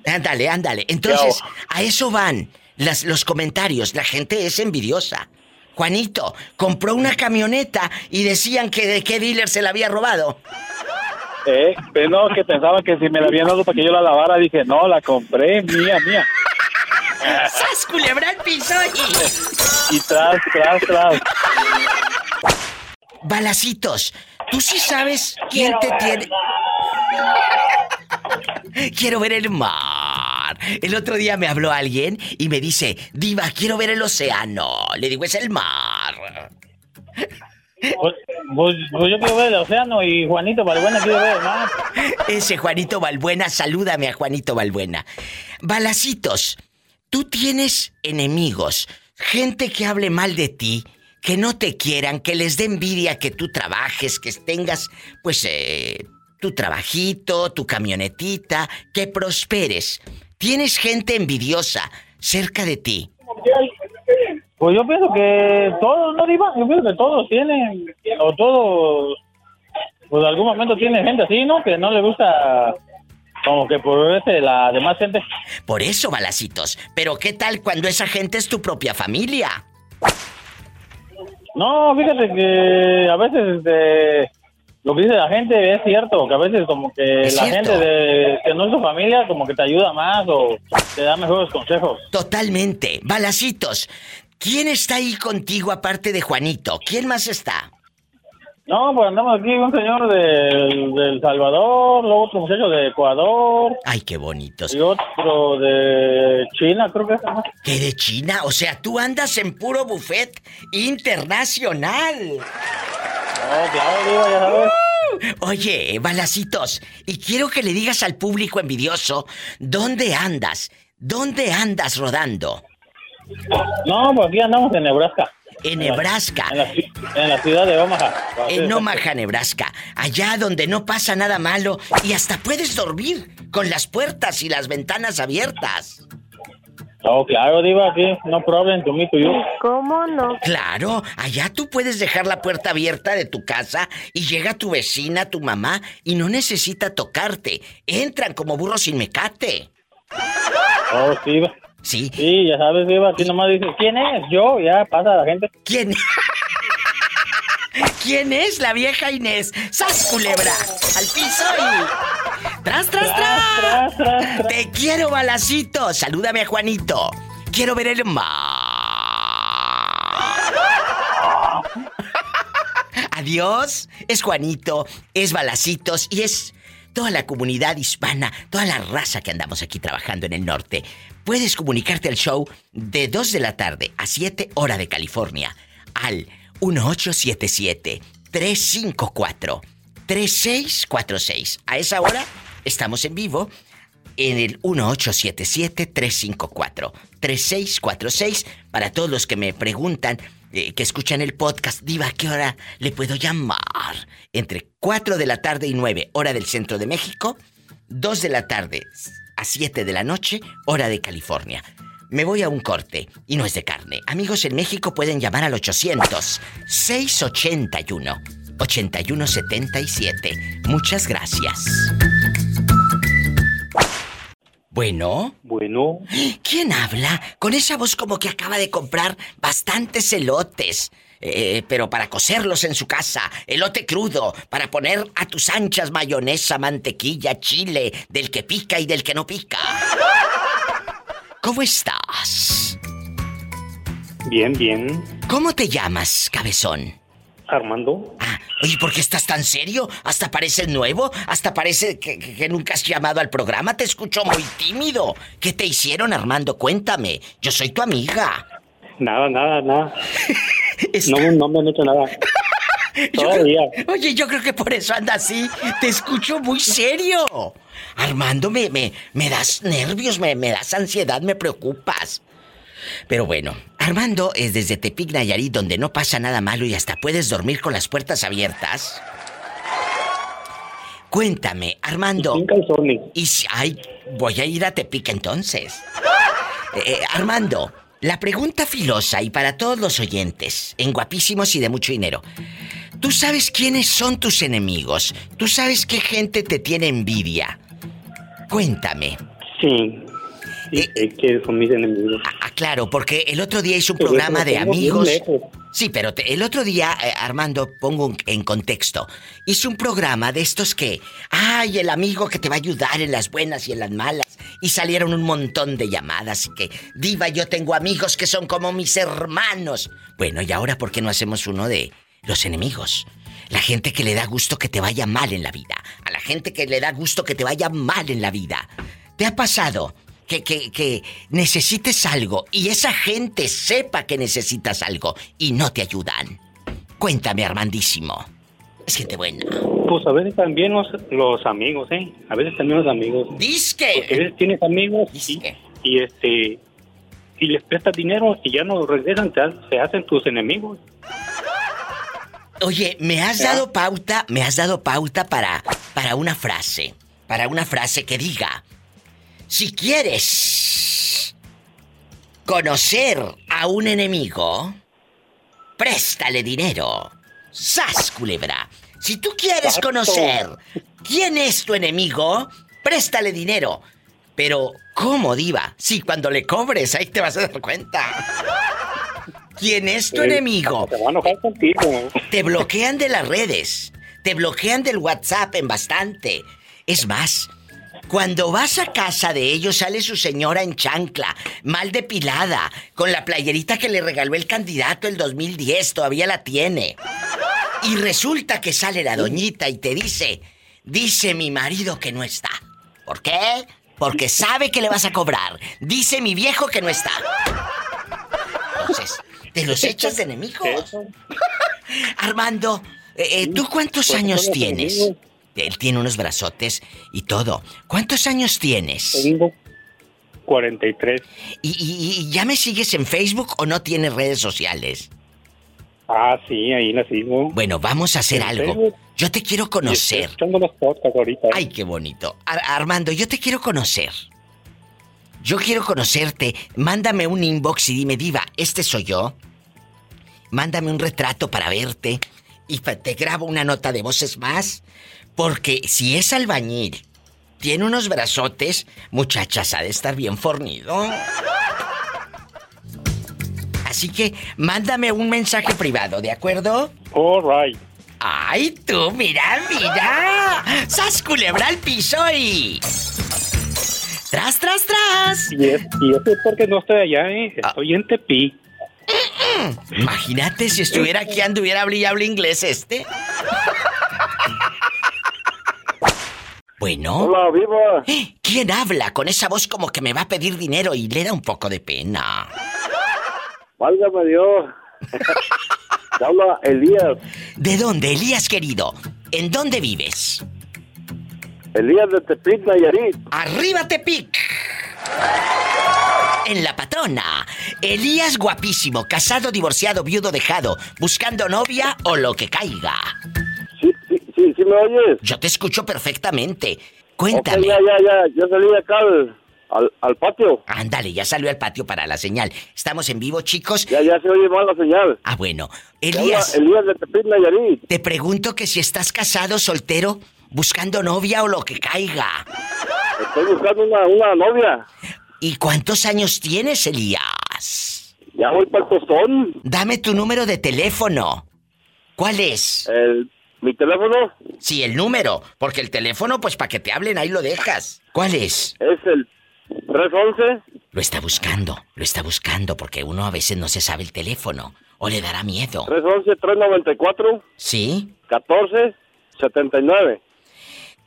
Ándale, ándale. Entonces, a eso van las, los comentarios. La gente es envidiosa. Juanito compró una camioneta y decían que de qué dealer se la había robado. Eh, pero no, que pensaba que si me la habían dado para que yo la lavara, dije, no, la compré, mía, mía. ¡Sas, culebra piso! Y... Y tras, tras, tras. Balacitos, ¿tú sí sabes quién te tiene? Quiero ver el mar. El otro día me habló alguien y me dice, Diva, quiero ver el océano. Le digo, es el mar. Pues, pues- pues yo quiero ver el océano y Juanito Balbuena quiere ver el mar. Ese Juanito Balbuena, salúdame a Juanito Balbuena. Balacitos, tú tienes enemigos, gente que hable mal de ti, que no te quieran, que les dé envidia que tú trabajes, que tengas, pues, eh, tu trabajito, tu camionetita, que prosperes. Tienes gente envidiosa cerca de ti. Pues yo pienso que todos, ¿no, Diva? Yo pienso que todos tienen, o todos, pues en algún momento tienen gente así, ¿no? Que no le gusta, como que por la demás gente. Por eso, balacitos. Pero ¿qué tal cuando esa gente es tu propia familia? No, fíjate que a veces este, lo que dice la gente es cierto, que a veces como que Es la cierto. gente de, que no es tu familia como que te ayuda más o te da mejores consejos. Totalmente. Balacitos, ¿quién está ahí contigo aparte de Juanito? ¿Quién más está? No, pues andamos aquí un señor del, del Salvador, luego otro muchacho de Ecuador Ay, qué bonitos. y otro de China, creo que es. ¿no? ¿Qué de China? O sea, tú andas en puro buffet internacional. Claro, ya sabes. Oye, balacitos, y quiero que le digas al público envidioso, ¿dónde andas? ¿Dónde andas rodando? No, pues aquí andamos en Nebraska. En Nebraska. En la, ci- en la ciudad de Omaha. En Omaha, Nebraska. Allá donde no pasa nada malo y hasta puedes dormir con las puertas y las ventanas abiertas. Oh, claro, Diva, aquí, no problem to me to you. ¿Cómo no? Claro, allá tú puedes dejar la puerta abierta de tu casa y llega tu vecina, tu mamá, y no necesita tocarte. Entran como burros sin mecate. Oh, sí, Diva. Sí. Sí, ya sabes, Diva, aquí nomás dice, ¿quién es? Yo, ya pasa la gente. ¿Quién? ¿Quién es la vieja Inés? ¡Sas, culebra! ¡Al piso y... ¡Tras, tras, tras! ¡Te quiero, balacito! Salúdame a Juanito. Quiero ver el mar. Adiós. Es Juanito, es Balacitos y es toda la comunidad hispana, toda la raza que andamos aquí trabajando en el norte. Puedes comunicarte al show de 2 de la tarde a 7 hora de California al 1877 354 3646. A esa hora estamos en vivo en el 1877-354-3646 para todos los que me preguntan, eh, que escuchan el podcast, Diva, ¿a qué hora le puedo llamar? Entre 4 de la tarde y 9, hora del centro de México, 2 de la tarde a 7 de la noche, hora de California. Me voy a un corte y no es de carne. Amigos en México pueden llamar al 800 681 8177. Muchas gracias. Bueno. Bueno. ¿Quién habla? Con esa voz como que acaba de comprar bastantes elotes. Eh, pero para cocerlos en su casa, elote crudo, para poner a tus anchas mayonesa, mantequilla, chile, del que pica y del que no pica. ¿Cómo estás? Bien, bien. ¿Cómo te llamas, cabezón? Armando. Ah, oye, ¿por qué estás tan serio? Hasta parece nuevo, hasta parece que, nunca has llamado al programa. Te escucho muy tímido. ¿Qué te hicieron, Armando? Cuéntame. Yo soy tu amiga. Nada, nada, nada. No, no me han hecho nada. Todavía. oye, yo creo que por eso anda así. Te escucho muy serio. Armando, me, me, me das nervios, me, me das ansiedad, me preocupas. Pero bueno, Armando es desde Tepic Nayarit donde no pasa nada malo y hasta puedes dormir con las puertas abiertas. Cuéntame, Armando. Y si, ay, voy a ir a Tepic entonces. Eh, eh, Armando, la pregunta filosa y para todos los oyentes, en guapísimos y de mucho dinero. ¿Tú sabes quiénes son tus enemigos? ¿Tú sabes qué gente te tiene envidia? Cuéntame. Sí. Eh, que son mis enemigos. Ah, ah, claro, porque el otro día hizo un programa de amigos. Sí, pero el otro día, eh, Armando, pongo en contexto, hizo un programa de estos que, ay, el amigo que te va a ayudar en las buenas y en las malas. Y salieron un montón de llamadas y que, diva, yo tengo amigos que son como mis hermanos. Bueno, ¿y ahora por qué no hacemos uno de los enemigos? La gente que le da gusto que te vaya mal en la vida. A la gente que le da gusto que te vaya mal en la vida. ¿Te ha pasado que, necesites algo y esa gente sepa que necesitas algo y no te ayudan. Cuéntame, Armandísimo. Es gente buena. Pues a veces también los, amigos, ¿eh? A veces también los amigos. Disque. a veces tienes amigos y, este y les prestas dinero y ya no regresan, se hacen tus enemigos. Oye, me has dado pauta, me has dado pauta para para una frase, para una frase que diga, si quieres conocer a un enemigo, préstale dinero. ¡Sas, culebra! Si tú quieres conocer quién es tu enemigo, préstale dinero. Pero, ¿cómo, diva? Si cuando le cobres, ahí te vas a dar cuenta. ¿Quién es tu enemigo? Te bloquean de las redes. Te bloquean del WhatsApp en bastante. Es más, cuando vas a casa de ellos sale su señora en chancla, mal depilada, con la playerita que le regaló el candidato el 2010, todavía la tiene. Y resulta que sale la doñita y te dice, dice mi marido que no está. ¿Por qué? Porque sabe que le vas a cobrar. Dice mi viejo que no está. Entonces, te los echas de enemigo. Armando, eh, eh, ¿tú cuántos pues, años tienes? Él tiene unos brazotes y todo. ¿Cuántos años tienes? Tengo 43. ¿Y, y, ya me sigues en Facebook o no tienes redes sociales? Ah, sí, ahí la sigo. Bueno, vamos a hacer algo. Yo te quiero conocer. ahorita. Ay, qué bonito. Armando, yo te quiero conocer. Yo quiero conocerte. Mándame un inbox y dime, Diva, este soy yo. Mándame un retrato para verte. Y te grabo una nota de voces más. Porque si es albañil, tiene unos brazotes, muchachas, ha de estar bien fornido. Así que mándame un mensaje privado, ¿de acuerdo? All right. ¡Ay, tú! ¡Mira, mira! ¡Sas culebra al piso y... ¡Tras, tras, tras! Y, es, y eso es porque no estoy allá, ¿eh? Estoy en Tepi. Imagínate si estuviera aquí anduviera hablando inglés este. Bueno. Hola, viva. ¿Quién habla con esa voz como que me va a pedir dinero y le da un poco de pena? Válgame Dios. Te habla Elías. ¿De dónde, Elías querido? ¿En dónde vives? Elías de Tepic, Nayarit. ¡Arriba Tepic! En la patrona. Elías guapísimo, casado, divorciado, viudo, dejado, buscando novia o lo que caiga. Sí, sí, sí, sí me oyes. Yo te escucho perfectamente. Cuéntame. Ok, ya, ya, ya. Yo salí acá al, al, al patio. Ándale, ya salió al patio para la señal. Estamos en vivo, chicos. Ya, ya se oye mal la señal. Ah, bueno. Elías, Elías de Tepic, Nayarit. te pregunto que si estás casado, soltero, buscando novia o lo que caiga. Estoy buscando una, una novia. ¿Y cuántos años tienes, Elías? Ya voy para el tostón. Dame tu número de teléfono. ¿Cuál es? El, ¿Mi teléfono? Sí, el número. Porque el teléfono, pues para que te hablen, ahí lo dejas. ¿Cuál es? Es el 311. Lo está buscando, lo está buscando porque uno a veces no se sabe el teléfono. O le dará miedo. 311-394. ¿Sí? 1479.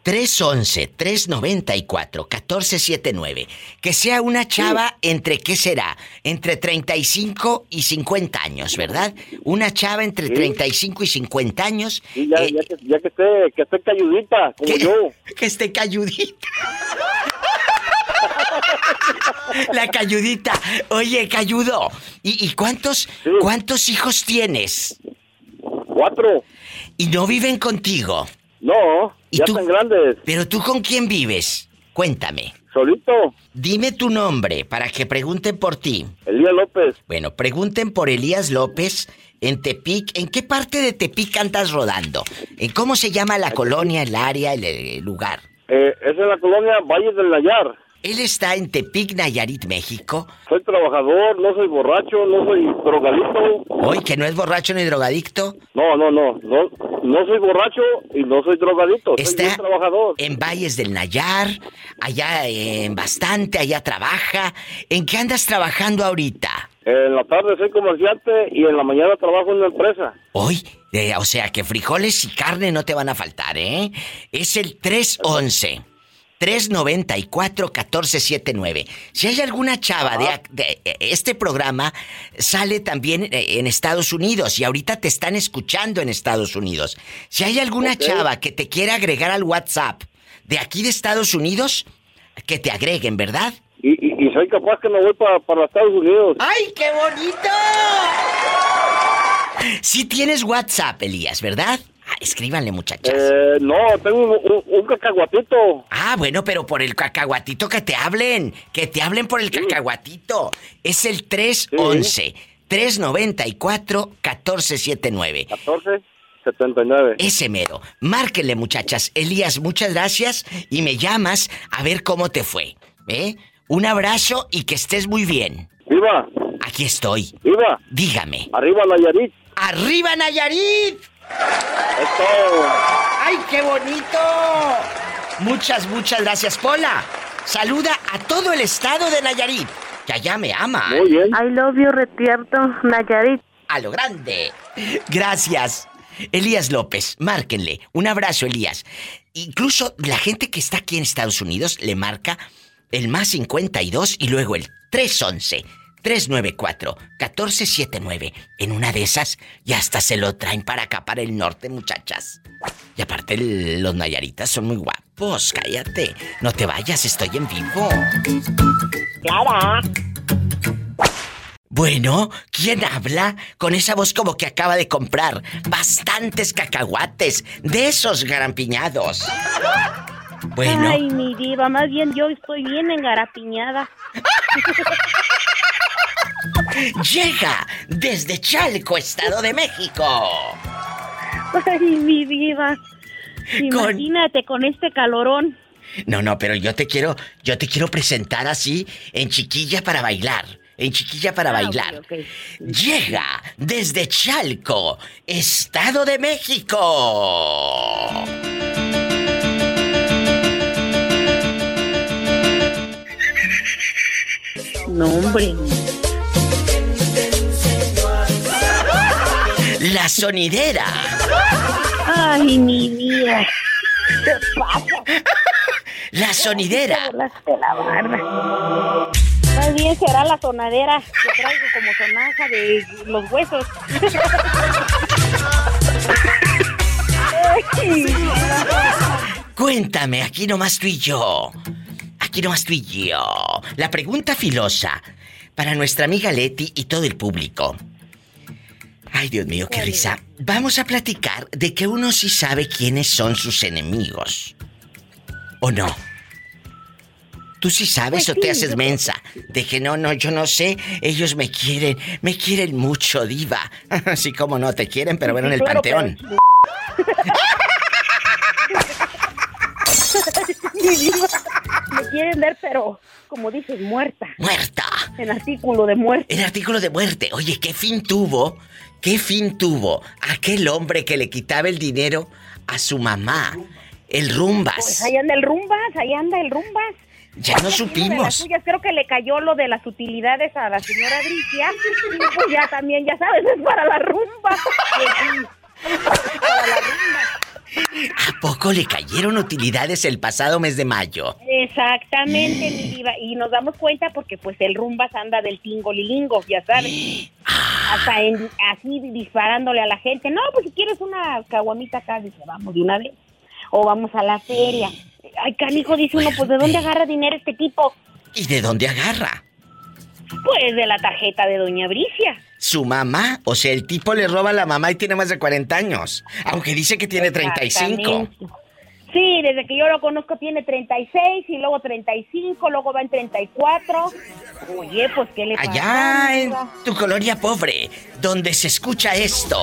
311-394-1479. Que sea una chava entre, ¿qué será? Entre 35 y 50 años, ¿verdad? Una chava entre Sí. 35 y 50 años. Sí, ya, eh, ya, que, ya que esté, que esté cayudita, como yo. Que esté cayudita. La cayudita. Oye, cayudo. ¿Y, y cuántos, cuántos hijos tienes? Cuatro. ¿Y no viven contigo? No, ¿Y ya tú? están grandes. ¿Pero tú con quién vives? Cuéntame. Solito. Dime tu nombre para que pregunten por ti. Elías López. Bueno, pregunten por Elías López en Tepic. ¿En qué parte de Tepic andas rodando? ¿En cómo se llama la colonia, el área, el, el lugar? Eh, es en la colonia Valle del Nayar. Él está en Tepic, Nayarit, México. Soy trabajador, no soy borracho, no soy drogadicto. Hoy que no es borracho ni drogadicto. No, no, no, no, no soy borracho y no soy drogadicto. Soy Está bien trabajador. en Valles del Nayar, allá en bastante, allá trabaja. ¿En qué andas trabajando ahorita? En la tarde soy comerciante y en la mañana trabajo en una empresa. Hoy, eh, o sea que frijoles y carne no te van a faltar, ¿eh? Es el 311. 394-1479. Si hay alguna chava de, ac- de, eh, este programa, sale también eh, en Estados Unidos y ahorita te están escuchando en Estados Unidos. Si hay alguna chava que te quiera agregar al WhatsApp de aquí de Estados Unidos, que te agreguen, ¿verdad? Y, y, y soy capaz que me voy para, para Estados Unidos. ¡Ay, qué bonito! Si tienes WhatsApp, Elías, ¿verdad? Ah, escríbanle, muchachas. Eh, no, tengo un, un- un cacahuatito. Ah, bueno, pero por el cacahuatito que te hablen. Que te hablen por el cacahuatito. Es el 311 394 1479. 1479. Ese mero. Márquenle, muchachas. Elías, muchas gracias y me llamas a ver cómo te fue. ¿Eh? Un abrazo y que estés muy bien. ¡Viva! Aquí estoy. ¡Viva! Dígame. ¡Arriba Nayarit! ¡Arriba Nayarit! ¡Ay, qué bonito! Muchas, muchas gracias, Pola. Saluda a todo el estado de Nayarit, que allá me ama. Muy bien. I love you, Retierto, Nayarit. A lo grande. Gracias. Elías López, márquenle. Un abrazo, Elías. Incluso la gente que está aquí en Estados Unidos le marca el más 52 y luego el 311. 394-1479. En una de esas, y hasta se lo traen para acá, para el norte, muchachas. Y aparte, los nayaritas son muy guapos. Cállate. No te vayas, estoy en vivo. Clara. Bueno, ¿quién habla? Con esa voz como que acaba de comprar bastantes cacahuates de esos garampiñados. Bueno, Ay, mi diva, más bien yo estoy bien engarapiñada. llega desde Chalco, Estado de México. Ay, mi diva. Imagínate con este calorón. No, no, pero yo te quiero, yo te quiero presentar así en chiquilla para bailar. en Chiquilla para Ah, bailar. Llega desde Chalco, Estado de México. No, hombre. La sonidera. Ay, mi vida. ¿Qué pasa? La sonidera. Te la barba. Más bien será la sonadera que traigo como sonaja de los huesos. Cuéntame, aquí nomás tú y yo. Aquí nomás tú y yo. La pregunta filosa para nuestra amiga Leti y todo el público. Ay, Dios mío, qué risa. Vamos a platicar de que uno sí sabe quiénes son sus enemigos. ¿O no? ¿Tú sí sabes Pues o te haces yo- mensa? De que no, no, yo no sé. Ellos me quieren, me quieren mucho, diva. Así como no te quieren, pero bueno, en el Claro, panteón. pero- Me quieren ver, pero como dices, muerta. Muerta. En artículo de muerte. El artículo de muerte. Oye, ¿qué fin tuvo? ¿Qué fin tuvo aquel hombre que le quitaba el dinero a su mamá? El Pues Rumbas. ahí anda el rumbas, ahí anda el rumbas. Ya no supimos. suyas, creo que le cayó lo de las utilidades a la señora Bricia. Pues ya también, ya sabes, es para la rumba. Para la rumba. ¿A poco le cayeron utilidades el pasado mes de mayo? Exactamente, mi diva. Y nos damos cuenta porque pues el rumbas anda del tingolilingo, ya sabes. Hasta en- así disparándole a la gente. No, pues si quieres una caguamita acá, dice, vamos de una vez. O vamos a la feria. Ay, canijo, dice uno, pues ¿de dónde agarra dinero este tipo? ¿Y de dónde agarra? Pues de la tarjeta de Doña Bricia. Su mamá, o sea, el tipo le roba a la mamá y tiene más de 40 años. Aunque dice que tiene 35. Exactamente. Sí, desde que yo lo conozco tiene 36 y luego 35, luego va en 34. Oye, pues ¿qué le pasa? Allá en tu colonia pobre, donde se escucha esto.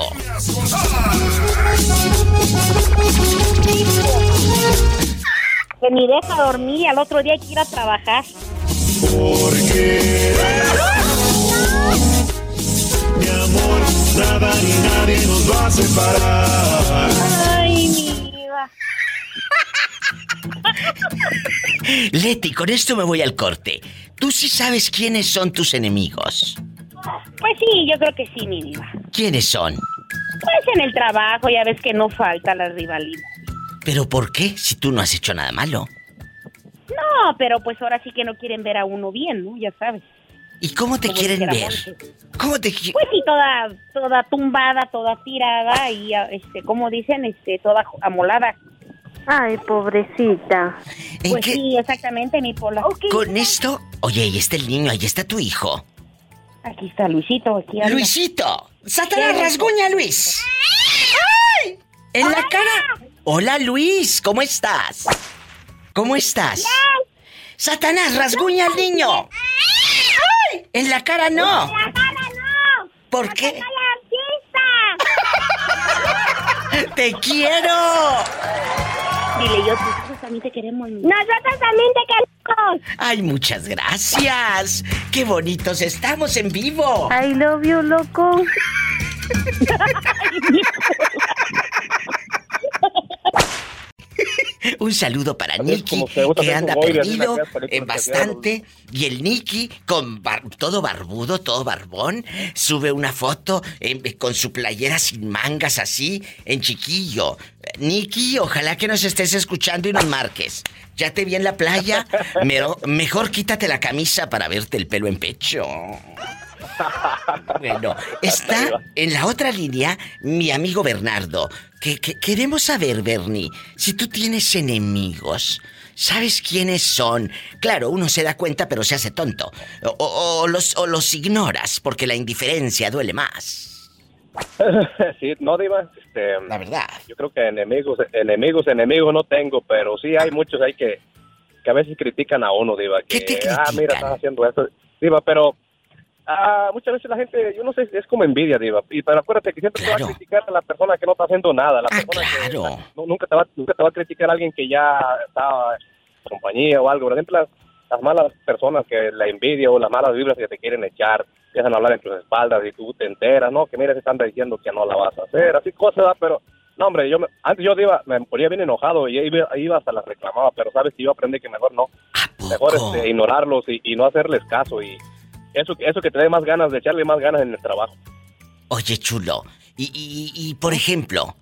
Que ni deja dormir y al otro día hay que ir a trabajar. Porque mi amor, nada ni nadie nos va a separar. Ay, mi vida. Leti, con esto me voy al corte. ¿Tú sí sabes quiénes son tus enemigos? Pues sí, yo creo que sí, mi diva. ¿Quiénes son? Pues en el trabajo ya ves que no falta la rivalidad. ¿Pero por qué si tú no has hecho nada malo? No, pero pues ahora sí que no quieren ver a uno bien, ¿no? Ya sabes. ¿Y cómo te quieren ver? ¿Cómo te Pues sí, toda, toda tumbada, toda tirada y, este, como dicen, este, toda amolada. Ay, pobrecita. ¿En Pues qué- sí, exactamente, mi pola. Con esto... Oye, ahí está el niño, ahí está tu hijo. Aquí está Luisito, aquí anda. Luisito. Satanás, rasguña, Luis. ¡Ay! En la cara. Hola, Luis, ¿cómo estás? ¿Cómo estás? Satanás, rasguña al niño. ¡Ay! En la cara no. ¡En la cara no! ¿Por qué? la ¡Te quiero! Dile, yo, nosotros también te queremos. Nosotros también te queremos. Ay, muchas gracias. Qué bonitos estamos en vivo. I love you, loco. Un saludo para Nicky, que anda perdido que bastante. Y el Nicky, con bar- todo barbudo, todo barbón, sube una foto eh, con su playera sin mangas así, en chiquillo. Nicky, ojalá que nos estés escuchando y nos marques. Ya te vi en la playa, mejor quítate la camisa para verte el pelo en pecho. Bueno, está en la otra línea mi amigo Bernardo. Que, que- queremos saber, Bernie, si tú tienes enemigos. ¿Sabes quiénes son? Claro, uno se da cuenta pero se hace tonto. O, o- o los, o los ignoras porque la indiferencia duele más. sí, no, Diva. Este, la verdad. Yo creo que enemigos, enemigos, enemigos no tengo, pero sí hay muchos ahí que, que a veces critican a uno, Diva. Que, ah, mira, estás haciendo esto. Diva, pero ah, muchas veces la gente, yo no sé, es como envidia, Diva. Y pero acuérdate que siempre te va a criticar a la persona que no está haciendo nada. La persona que no- nunca, te va, nunca te va a criticar a alguien que ya está en compañía o algo. Por ejemplo, las malas personas que la envidia o las malas vibras que te quieren echar, empiezan a hablar en tus espaldas y tú te enteras, ¿no? Que mira, se están diciendo que no la vas a hacer, así cosas, ¿verdad? pero no, hombre, yo me- antes yo iba, me ponía bien enojado y iba, iba hasta las reclamaba, pero sabes que yo aprendí que mejor no, mejor este, ignorarlos y, y no hacerles caso y eso, eso que te dé más ganas de echarle más ganas en el trabajo. Oye, chulo, y, y- y, por ejemplo,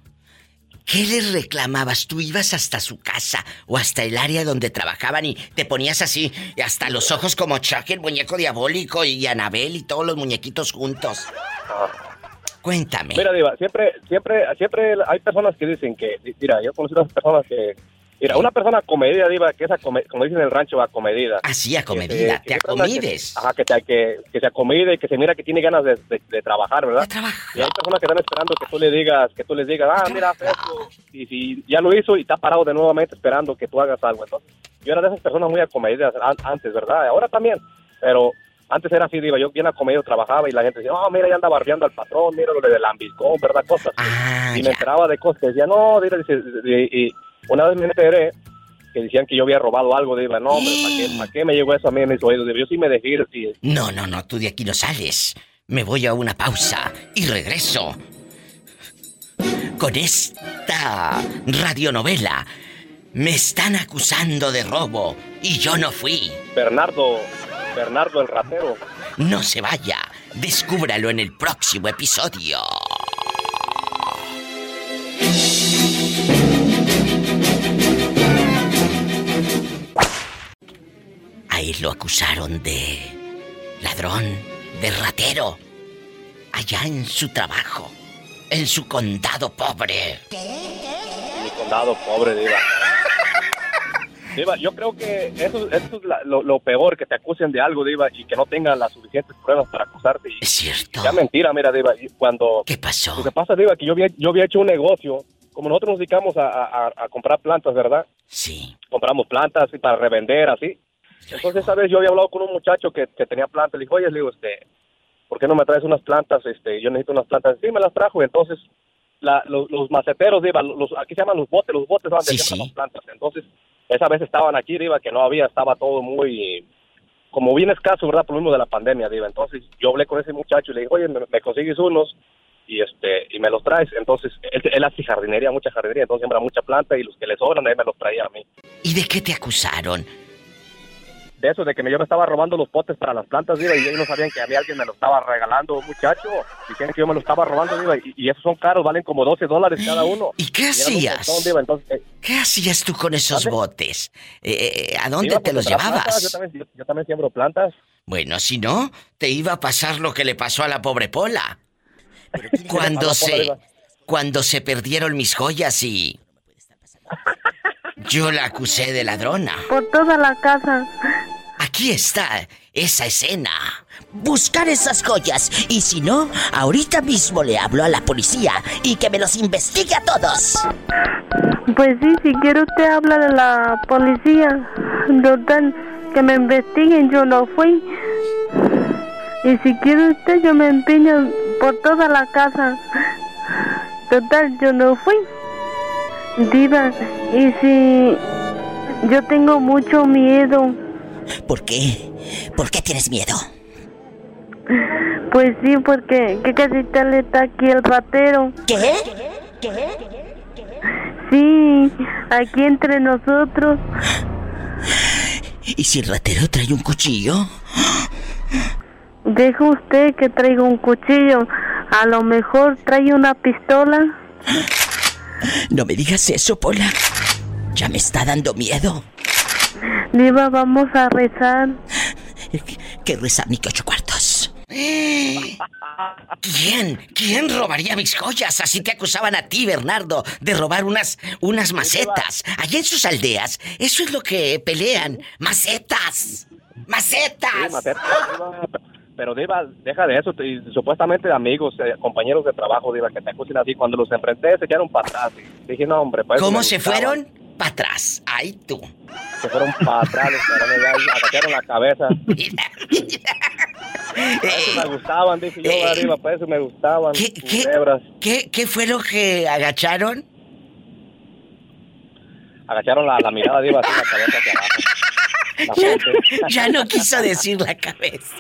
¿qué les reclamabas? Tú ibas hasta su casa o hasta el área donde trabajaban y te ponías así, y hasta los ojos como Chuck, el muñeco diabólico, y Anabel y todos los muñequitos juntos. Cuéntame. Mira, Diva, siempre, siempre, siempre hay personas que dicen que, mira, yo conocí unas personas que, mira, una persona comedida, Diva, que es, como dicen en el rancho, acomedida. Así, acomedida, te acomides. Que, ajá, que, te- que, que se acomide y que se mira que tiene ganas de, de- de trabajar, ¿verdad? Y hay personas que están esperando que tú le digas, que tú les digas, ah, mira, esto. Y si ya lo hizo y está parado de nuevamente esperando que tú hagas algo. Entonces, yo era de esas personas muy acomedidas an- antes, ¿verdad? Ahora también, pero antes era así, Diva, yo bien acomedido trabajaba y la gente decía, oh, mira, ya anda barriando al patrón, mira lo del ambiscón, ¿verdad? Cosas. y me enteraba de cosas que decía, no, mira, y, y una vez me enteré que decían que yo había robado algo, Diva, no, hombre, ¿para qué, para qué me llegó eso a mí en mis oídos? Yo sí me dejé ir. No, no, no, tú de aquí no sales. Me voy a una pausa y regreso con esta radionovela. Me están acusando de robo y yo no fui. Bernardo, Bernardo el ratero. No se vaya. Descúbralo en el próximo episodio. Lo acusaron de ladrón, de ratero, allá en su trabajo, en su condado pobre. mi condado pobre, Diva. Diva, yo creo que eso, eso es la- lo, lo peor, que te acusen de algo, Diva, y que no tengan las suficientes pruebas para acusarte. Es cierto. Ya mentira, mira, Diva, y cuando... ¿Qué pasó? Lo que pasa, Diva, que yo había, yo había hecho un negocio, como nosotros nos dedicamos a, a- a comprar plantas, ¿verdad? Sí. Compramos plantas y para revender, así. Entonces, esa vez yo había hablado con un muchacho que, que tenía plantas, le dijo, oye, le digo, este, ¿por qué no me traes unas plantas? Este, yo necesito unas plantas. Sí, me las trajo, entonces la- los, los maceteros, Diva, los, aquí se llaman los botes, los botes van Sí, sí. las plantas. Entonces, esa vez estaban aquí, Diva, que no había, estaba todo muy, como bien escaso, ¿verdad? Por lo mismo de la pandemia, Diva. Entonces, yo hablé con ese muchacho y le dije, oye, me, me consigues unos y este y me los traes. Entonces, él, él hace jardinería, mucha jardinería, entonces siembra mucha planta y los que le sobran, él me los traía a mí. ¿Y de qué te acusaron? De eso, de que yo me estaba robando los potes para las plantas, Diva, y ellos no sabían que a mí alguien me lo estaba regalando, muchacho. Decían que yo me lo estaba robando, Diva, y, y esos son caros, valen como 12 dólares cada uno. ¿Y qué un hacías? montón, Diva, entonces, eh, ¿Qué hacías tú con esos botes? Eh, eh, ¿A dónde Diva, te los plantas, llevabas? yo, también, yo- yo también siembro plantas. Bueno, si no, te iba a pasar lo que le pasó a la pobre Pola. Cuando Pola, se cuando se perdieron mis joyas y yo la acusé de ladrona. Por toda la casa. Aquí está esa escena. Buscar esas joyas. Y si no, ahorita mismo le hablo a la policía y que me los investigue a todos. Pues sí, si quiere usted habla de la policía. Total, que me investiguen, yo no fui. Y si quiere usted, yo me empeño por toda la casa. Total, yo no fui. Diva, y si yo tengo mucho miedo. ¿Por qué? ¿Por qué tienes miedo? Pues sí, porque ¿qué casi tal está aquí el ratero? ¿Qué? Sí, aquí entre nosotros. ¿Y si el ratero trae un cuchillo? Deja usted que traiga un cuchillo. A lo mejor trae una pistola. No me digas eso, Pola. Ya me está dando miedo. Diva, vamos a rezar. Que rezar ni que ocho cuartos. ¿Quién? ¿Quién robaría mis joyas? Así te acusaban a ti, Bernardo, de robar unas, unas macetas. Allá en sus aldeas, eso es lo que pelean. ¡Macetas! ¡Macetas! Sí, Pero Diva, deja de eso. y supuestamente de amigos, eh, compañeros de trabajo, Diva, que te acusen así. Cuando los enfrenté, se echaron para atrás. Y dije, no, hombre. eso ¿Cómo se gustaban. fueron? Para atrás. Ay, tú. Se fueron para atrás, agacharon la cabeza. Para eso me gustaban, dije yo, arriba, para eso me gustaban. Eh, ¿Qué, qué, qué, qué fue lo que agacharon? Agacharon la, la mirada, Diva, así la cabeza hacia abajo. Ya no quiso decir la cabeza.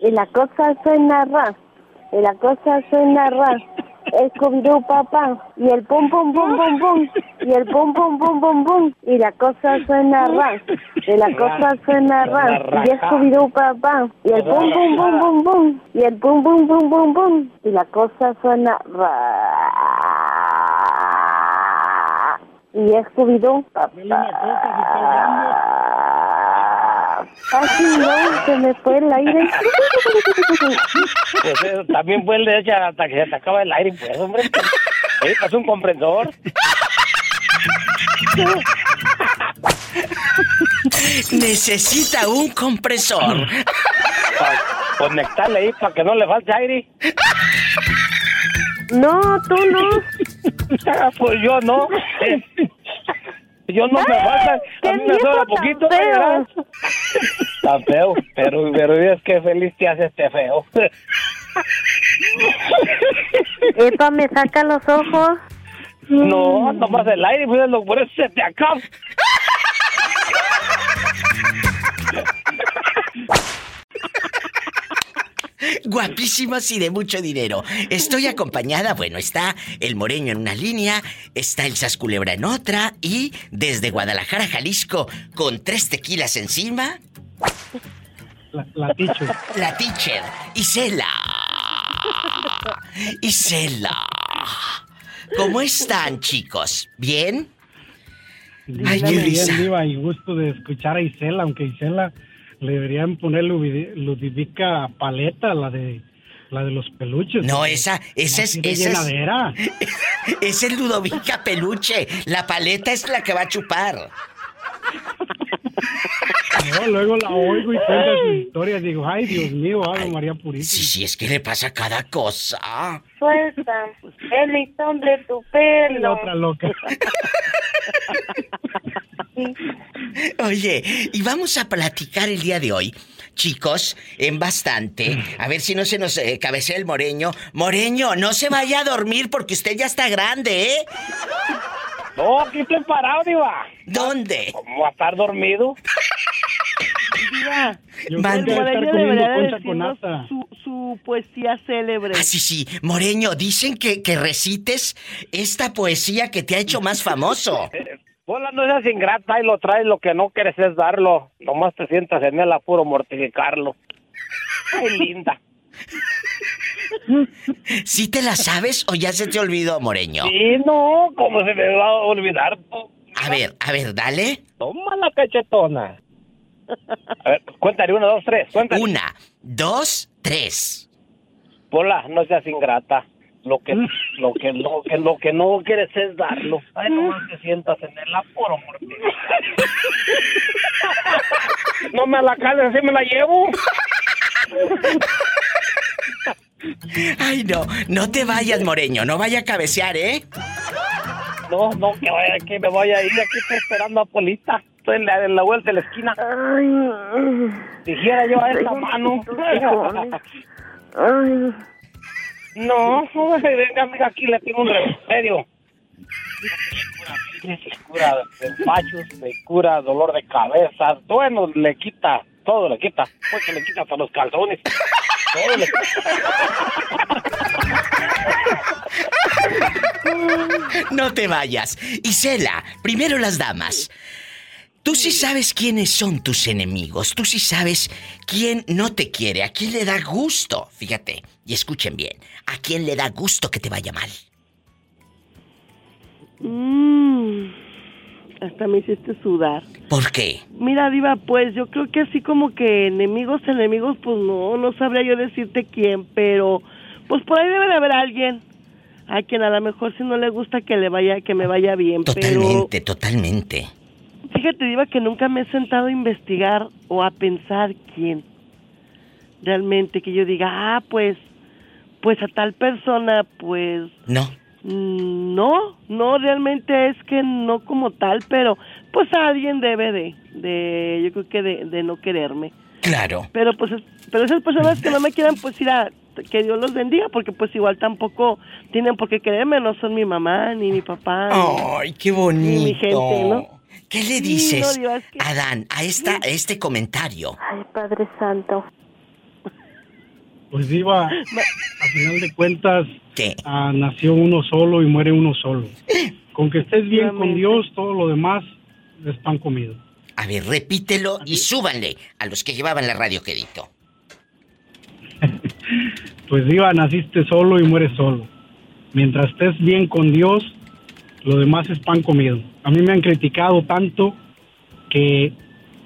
Y la cosa suena ra. Y la cosa suena ra. Scooby-Doo papá. Y el pum pum pum pum pum. Y el pum pum pum pum pum. Y la cosa suena ra. Y la cosa suena ra. Y Scooby-Doo papá. Y el pum pum pum pum pum. Y el pum pum pum pum pum. Y la cosa suena ra. Y Scooby-Doo papá. Casi no, se me fue el aire. Pues, eh, también fue el de ella hasta que se te acaba el aire, pues, hombre. Es un compresor. Necesita un compresor. Para conectarle ahí para que no le falte aire. No, tú no. pues yo no. Yo no me falta. qué A mí me sobra tan poquito. feo. verás. Está feo, pero, pero es que feliz te hace este feo. Epa, me saca los ojos. No, nomás el aire, pues, lo- por eso se te acaba. Guapísimos y de mucho dinero. Estoy acompañada, bueno, está el Moreño en una línea, está el Sasculebra en otra y desde Guadalajara, Jalisco, con tres tequilas encima, La, la teacher. la teacher, Isela. Isela. ¿Cómo están, chicos? ¿Bien? Ay, qué Bien. Diva, y gusto de escuchar a Isela, aunque Isela le deberían poner Ludi- Ludivica Paleta, la de la de los peluches. No, esa, esa es, esa es, llenadera. es el Ludovica Peluche. La paleta es la que va a chupar. No, luego la oigo y cuenta sus historias. Digo, ay, Dios mío, Ave María Purísima. Sí, sí, es que le pasa cada cosa. Suelta el listón de tu pelo. Otra loca. Oye, y vamos a platicar el día de hoy, chicos, en bastante. A ver si no se nos eh, cabecea el moreño. Moreño, no se vaya a dormir porque usted ya está grande, ¿eh? No, aquí estoy parado, Diva. ¿Dónde? ¿Cómo va a estar dormido? Diva, Yo el Mande. creo que moreño estar comiendo debería concha con decirnos su, su poesía célebre. Ah, sí, sí. Moreño, dicen que, que recites esta poesía que te ha hecho más famoso. Hola, no seas ingrata y lo traes, lo que no quieres es darlo. Nomás te sientas en el apuro mortificarlo. Ay, linda. ¿Sí te la sabes o ya se te olvidó, Moreño? Sí, no, ¿cómo se me va a olvidar? A ver, a ver, dale. Toma la cachetona. A ver, cuéntale, uno, dos, tres, cuéntale. Una, dos, tres. Hola, no seas ingrata. Lo que, lo que, lo que, lo que no quieres es darlo. Ay, nomás te sientas en el apuro. No me la cales, así me la llevo. Ay, no, no te vayas, Moreño, no vaya a cabecear, ¿eh? No, no, que vaya, que me vaya a ir. Aquí estoy esperando a Polita. Estoy en la, en la vuelta de la esquina. Dijera yo a esta mano. No, venga, amiga, aquí le tengo un remedio. Me cura empachos, me cura dolor de cabeza. Bueno, le quita, todo le quita. Pues que le quita hasta los calzones. Todo le No te vayas. Isela, primero las damas. Tú sí sabes quiénes son tus enemigos. Tú sí sabes quién no te quiere, a quién le da gusto. Fíjate, y escuchen bien, a quién le da gusto que te vaya mal. Mm, hasta me hiciste sudar. ¿Por qué? Mira, Diva, pues yo creo que así como que enemigos, enemigos, pues no, no sabría yo decirte quién, pero pues por ahí debe de haber alguien a quien a lo mejor si no le gusta que le vaya, que me vaya bien, pero Totalmente, totalmente. Fíjate, Diva, que nunca me he sentado a investigar o a pensar quién realmente que yo diga, ah, pues, pues a tal persona, pues No. Mm, No, no, realmente es que no como tal, pero pues alguien debe de, de yo creo que de, de no quererme. Claro. Pero pues, es- pero esas personas que no me quieran, pues irá, que Dios los bendiga, porque pues igual tampoco tienen por qué creerme, no son mi mamá ni mi papá. Ay, qué bonito. Ni mi gente, ¿no? ¿Qué le Sí, dices, no, Diva, es que- Adán, a esta, a este comentario? Ay, Padre Santo. Pues Diva, a final de cuentas, ah, nació uno solo y muere uno solo. Con que estés bien con Dios, todo lo demás es pan comido. A ver, repítelo y súbanle a los que llevaban la radio quedito. Pues Diva, naciste solo y mueres solo. Mientras estés bien con Dios, lo demás es pan comido. A mí me han criticado tanto que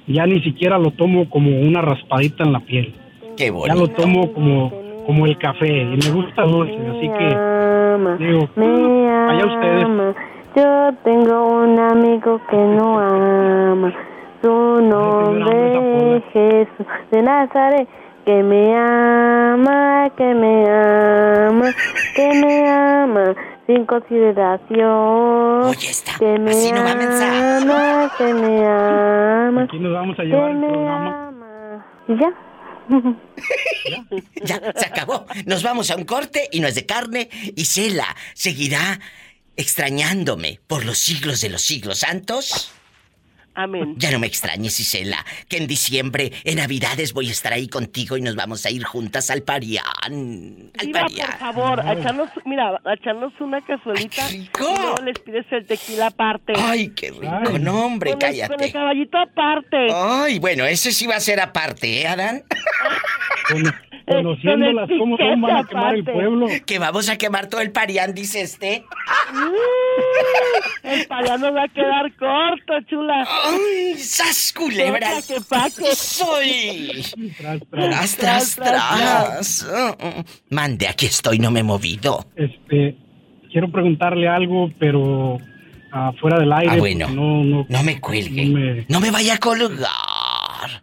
ya ni siquiera lo tomo como una raspadita en la piel. Qué Ya bonito. lo tomo como, como el café y me gusta dulce, así que digo, Me allá ustedes. Yo tengo un amigo que no ama. Su nombre es Jesús de Nazaret. Que me ama, que me ama, que me ama sin consideración. que me así no va mensaje. ama, que me ama. Aquí nos vamos a que llevar el me programa. ama. ¿Y ya? Ya, se acabó. Nos vamos a un corte y no es de carne. Y Cela seguirá extrañándome por los siglos de los siglos santos. Amén. Ya no me extrañes, Isela, que en diciembre, en Navidades, voy a estar ahí contigo y nos vamos a ir juntas al Parián. Al Diva, Parián. por favor, a echarnos, mira, a echarnos una cazuelita y luego les pides el tequila aparte. Ay, qué rico. No, hombre, Con el- cállate. Con el caballito aparte. Ay, bueno, ese sí va a ser aparte, ¿eh, Adán? Conociéndolas cómo son, van a quemar el pueblo. Que vamos a quemar todo el Parián, dice este. El payán nos va a quedar corto, chula. ¡Ay, sas culebra! Pa' que, pa' que. Soy. Tras, Tras, tras, tras. Mm, Mande, aquí estoy, no me he movido. Este, quiero preguntarle algo, pero ah, fuera del aire. Ah, bueno. No, no, No me cuelgue. no me- No me vaya a colgar.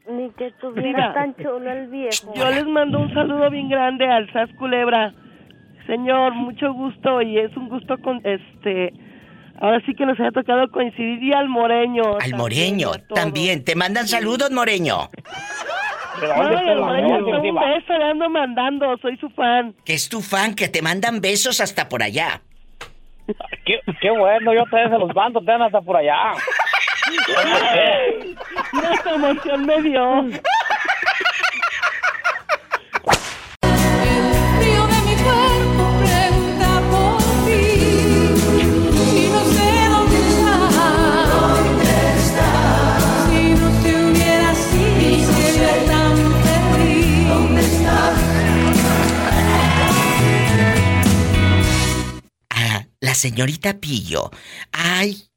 Ni que Mira. tuviera tan chulo el viejo. Yo les mando un saludo bien grande al Sas Culebra. Señor, mucho gusto y es un gusto con este. Ahora sí que nos haya tocado coincidir y al Moreño. Al Moreño, también. Te mandan saludos, Moreño. Ay, el Moreño, un beso le ando mandando, soy su fan. Que es tu fan, que te mandan besos hasta por allá. Qué, qué bueno, yo también se los mando, ten hasta por allá. Mira esta emoción me dio. frío de mi cuerpo pregunta por ti y no sé dónde estás. ¿Dónde estás? Si no te hubiera sido tan feliz. ¿Dónde estás? Ah, la señorita Pillo. Ay,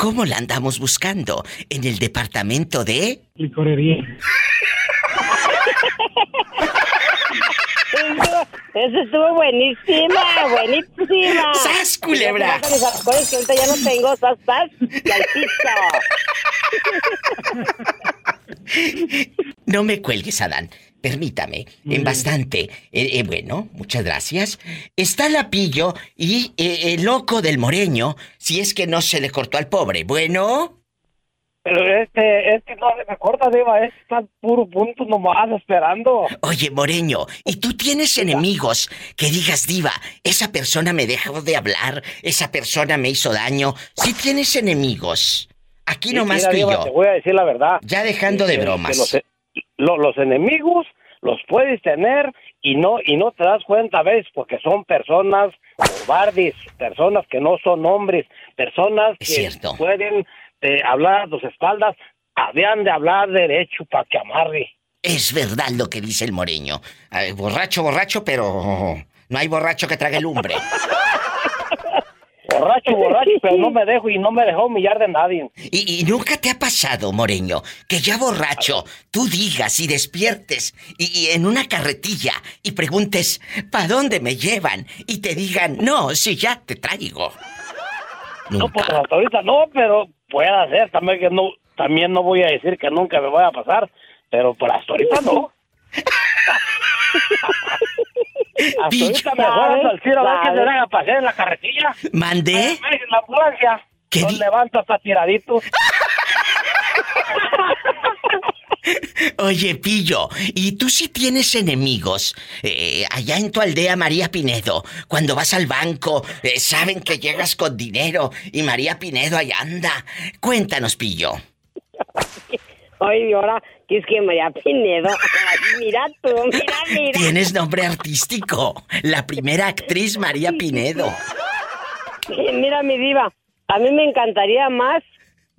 ¿cómo la andamos buscando? En el departamento de... Licorería. Esa estuvo buenísima, buenísima. ¡Sas, culebra! Ya que ahorita no tengo sas, sas y al piso. No me cuelgues, Adán. Permítame, en bastante. Eh, eh, bueno, muchas gracias. Está la pillo y eh, el loco del moreño, si es que no se le cortó al pobre. Bueno, Pero este, es que no se me corta, Diva, es tan puro punto nomás esperando. oye, moreño, ¿y tú tienes enemigos que digas, diva, esa persona me dejó de hablar, esa persona me hizo daño? Si tienes enemigos, aquí Sí, nomás mira, tú y Diva, yo. Te voy a decir la verdad. Ya dejando de Este, bromas. Los, lo- los enemigos los puedes tener y no y no te das cuenta, ¿ves? Porque son personas cobardes, personas que no son hombres, personas Es que cierto. pueden eh, hablar a tus espaldas, habían de hablar derecho para que amarre. Es verdad lo que dice el moreño. Eh, borracho, borracho, pero no hay borracho que trague lumbre. Borracho, borracho, pero no me dejo y no me dejó humillar de nadie. ¿Y, y nunca te ha pasado, Moreño, que ya borracho tú digas y despiertes y, y en una carretilla y preguntes, ¿para dónde me llevan? Y te digan, no, si ya te traigo. No, pues hasta ahorita no, pero puede ser también que no, también no voy a decir que nunca me vaya a pasar, pero por hasta ahorita no. ahorita mejor ando al tiro a ver que se haga pasar en la carretilla. ¿Mandé? En la ambulancia. ¿Qué Los levanto hasta tiradito. Oye, Pillo, ¿y tú si tienes enemigos? Eh, allá en tu aldea, María Pinedo, cuando vas al banco, eh, saben que llegas con dinero y María Pinedo ahí anda. Cuéntanos, Pillo. Ay, ahora, que es que María Pinedo. Mira tú, mira, mira. Tienes nombre artístico. La primera actriz María Pinedo. Mira, mi diva, a mí me encantaría más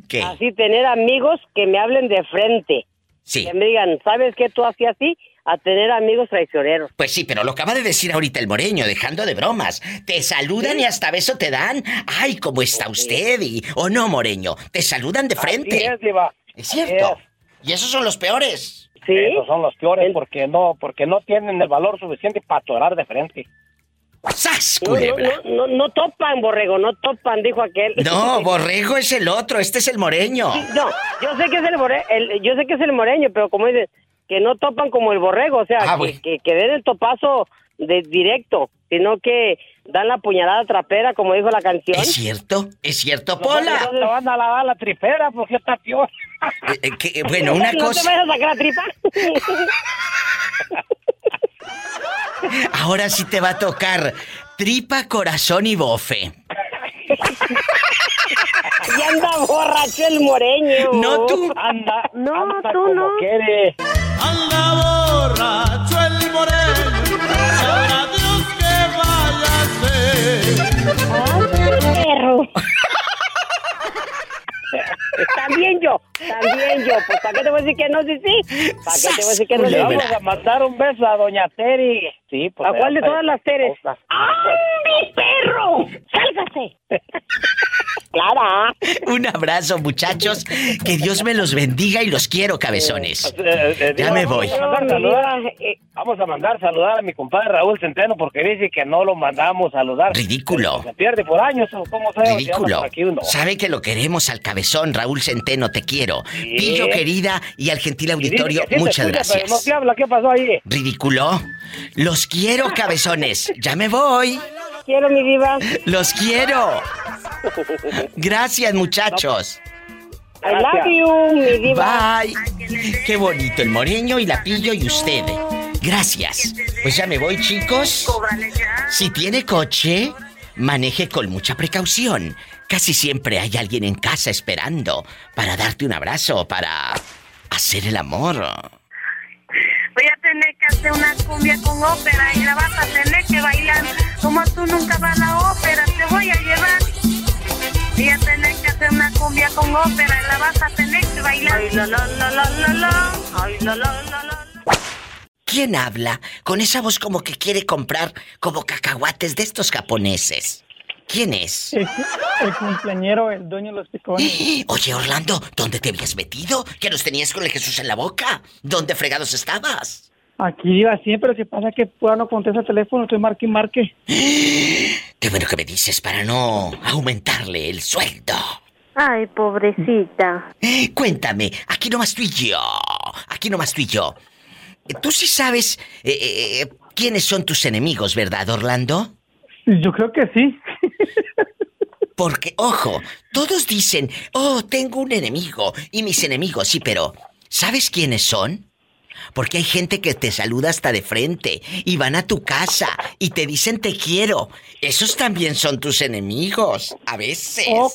¿Qué? así tener amigos que me hablen de frente. Sí. Que me digan, ¿sabes qué tú hacías así? A tener amigos traicioneros. Pues sí, pero lo acaba de decir ahorita el moreño, dejando de bromas. Te saludan y hasta beso te dan. Ay, ¿cómo está usted? Y, ¿O no, moreño? Te saludan de frente. es, Diva. Es cierto. Y esos son los peores. Sí. Esos son los peores porque no, porque no tienen el valor suficiente para torar de frente. ¡Sas, No, no, no, no, no topan, borrego, no topan, dijo aquel. No, borrego es el otro, este es el moreño. Sí, No, yo sé que es el, more- el- yo sé que es el moreño, pero como dices, que no topan como el borrego, o sea, Ah, que, que, que den el topazo de directo, sino que dan la puñalada trapera, como dijo la canción. ¿Es cierto? ¿Es cierto, Pola? van a lavar la tripera porque está peor. Eh, eh, que- bueno, una ¿No te cosa... vayas a sacar la tripa? Ahora sí te va a tocar tripa, corazón y bofe. ya anda borracho el moreño. No, tú. Anda, No, anda tú como no. quiere. Anda borracho el moreno, sabrá Dios que vaya a ser. perro. También yo, también yo. Pues, ¿para qué te voy a decir que no? Sí, sí. ¿Para qué te voy a decir que no? Le Sí, vamos a mandar un beso a Doña Teri. Sí, pues. ¿A cuál de ya todas las Teres? ¡Ah, mi perro! ¡Sálgase! Clara. Un abrazo, muchachos. Que Dios me los bendiga y los quiero, cabezones. Eh, eh, Ya Diva, me voy. Vamos a, mandar saludar, vamos a mandar saludar a mi compadre Raúl Centeno porque dice que no lo mandamos saludar. Ridículo. Se pierde por años, ¿o ¿cómo se llama? Ridículo. Por aquí uno. Sabe que lo queremos al cabezón, Raúl Centeno, te quiero. Pillo querida y al gentil auditorio, sí muchas escucha, pero No gracias. te habla, ¿qué pasó ahí? Ridículo. Los quiero, cabezones. Ya me voy. Quiero mi diva. Los quiero. Gracias, muchachos. I love you, mi diva. Bye. Qué bonito el moreño y la pillo y usted. Gracias. Pues ya me voy, chicos. Si tiene coche, maneje con mucha precaución. Casi siempre hay alguien en casa esperando para darte un abrazo, para hacer el amor. Tener que hacer una cumbia con ópera y la vas a tener que bailar. Como tú nunca vas a la ópera, te voy a llevar. Voy a tener que hacer una cumbia con ópera y la vas a tener que bailar. Ay, la, la, la, la, la, la. Ay, la, la, la, la. ¿Quién habla con esa voz como que quiere comprar como cacahuates de estos japoneses? ¿Quién es? El, el cumpleañero, el dueño de los picones. Oye, Orlando, ¿dónde te habías metido? ¿Que los tenías con el Jesús en la boca? ¿Dónde fregados estabas? Aquí iba siempre, si pasa que pueda no contesta el teléfono, estoy marque y marque. Qué bueno que me dices para no aumentarle el sueldo. Ay, pobrecita. Cuéntame, aquí nomás tú y yo. Aquí nomás tú y yo. Tú sí sabes eh, eh, quiénes son tus enemigos, ¿verdad, Orlando? Yo creo que sí. Porque, ojo, todos dicen, oh, tengo un enemigo. Y mis enemigos, sí, pero ¿sabes quiénes son? Porque hay gente que te saluda hasta de frente y van a tu casa y te dicen te quiero. Esos también son tus enemigos, a veces. Oh,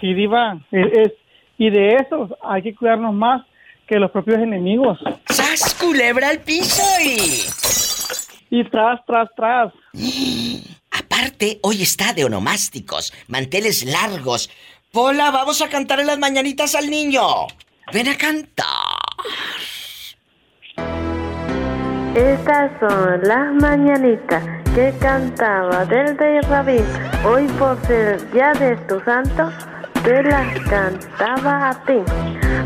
sí, Diva. Es, es- y de esos hay que cuidarnos más que los propios enemigos. ¡Sas, culebra al piso y... Y tras, tras, tras. Aparte, hoy está de onomásticos, manteles largos. Pola, vamos a cantar en las mañanitas al niño. Ven a cantar. Estas son las mañanitas que cantaba del rey Rabí. Hoy por ser día de tu santo, te las cantaba a ti.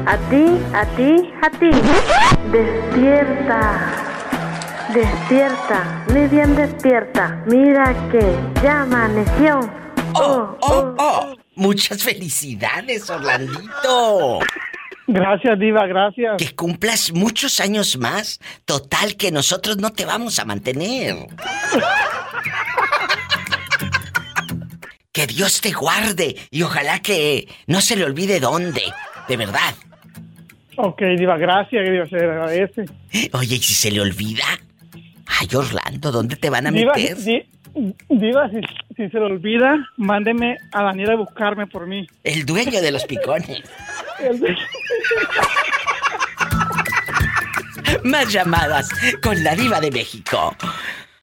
A ti, a ti, a ti. Despierta. Despierta, muy bien despierta. Mira que ya amaneció. Oh, oh, oh. Muchas felicidades, Orlandito. Gracias, Diva, gracias. Que cumplas muchos años más. Total, que nosotros no te vamos a mantener. Que Dios te guarde y ojalá que no se le olvide dónde. De verdad. Ok, Diva, gracias, Dios, se le agradece. Oye, ¿y si se le olvida? Ay, Orlando, ¿dónde te van a Diva, meter? di- Diva, si, si se le olvida, mándeme a Daniel a buscarme por mí. El dueño de los picones. Más llamadas con la diva de México.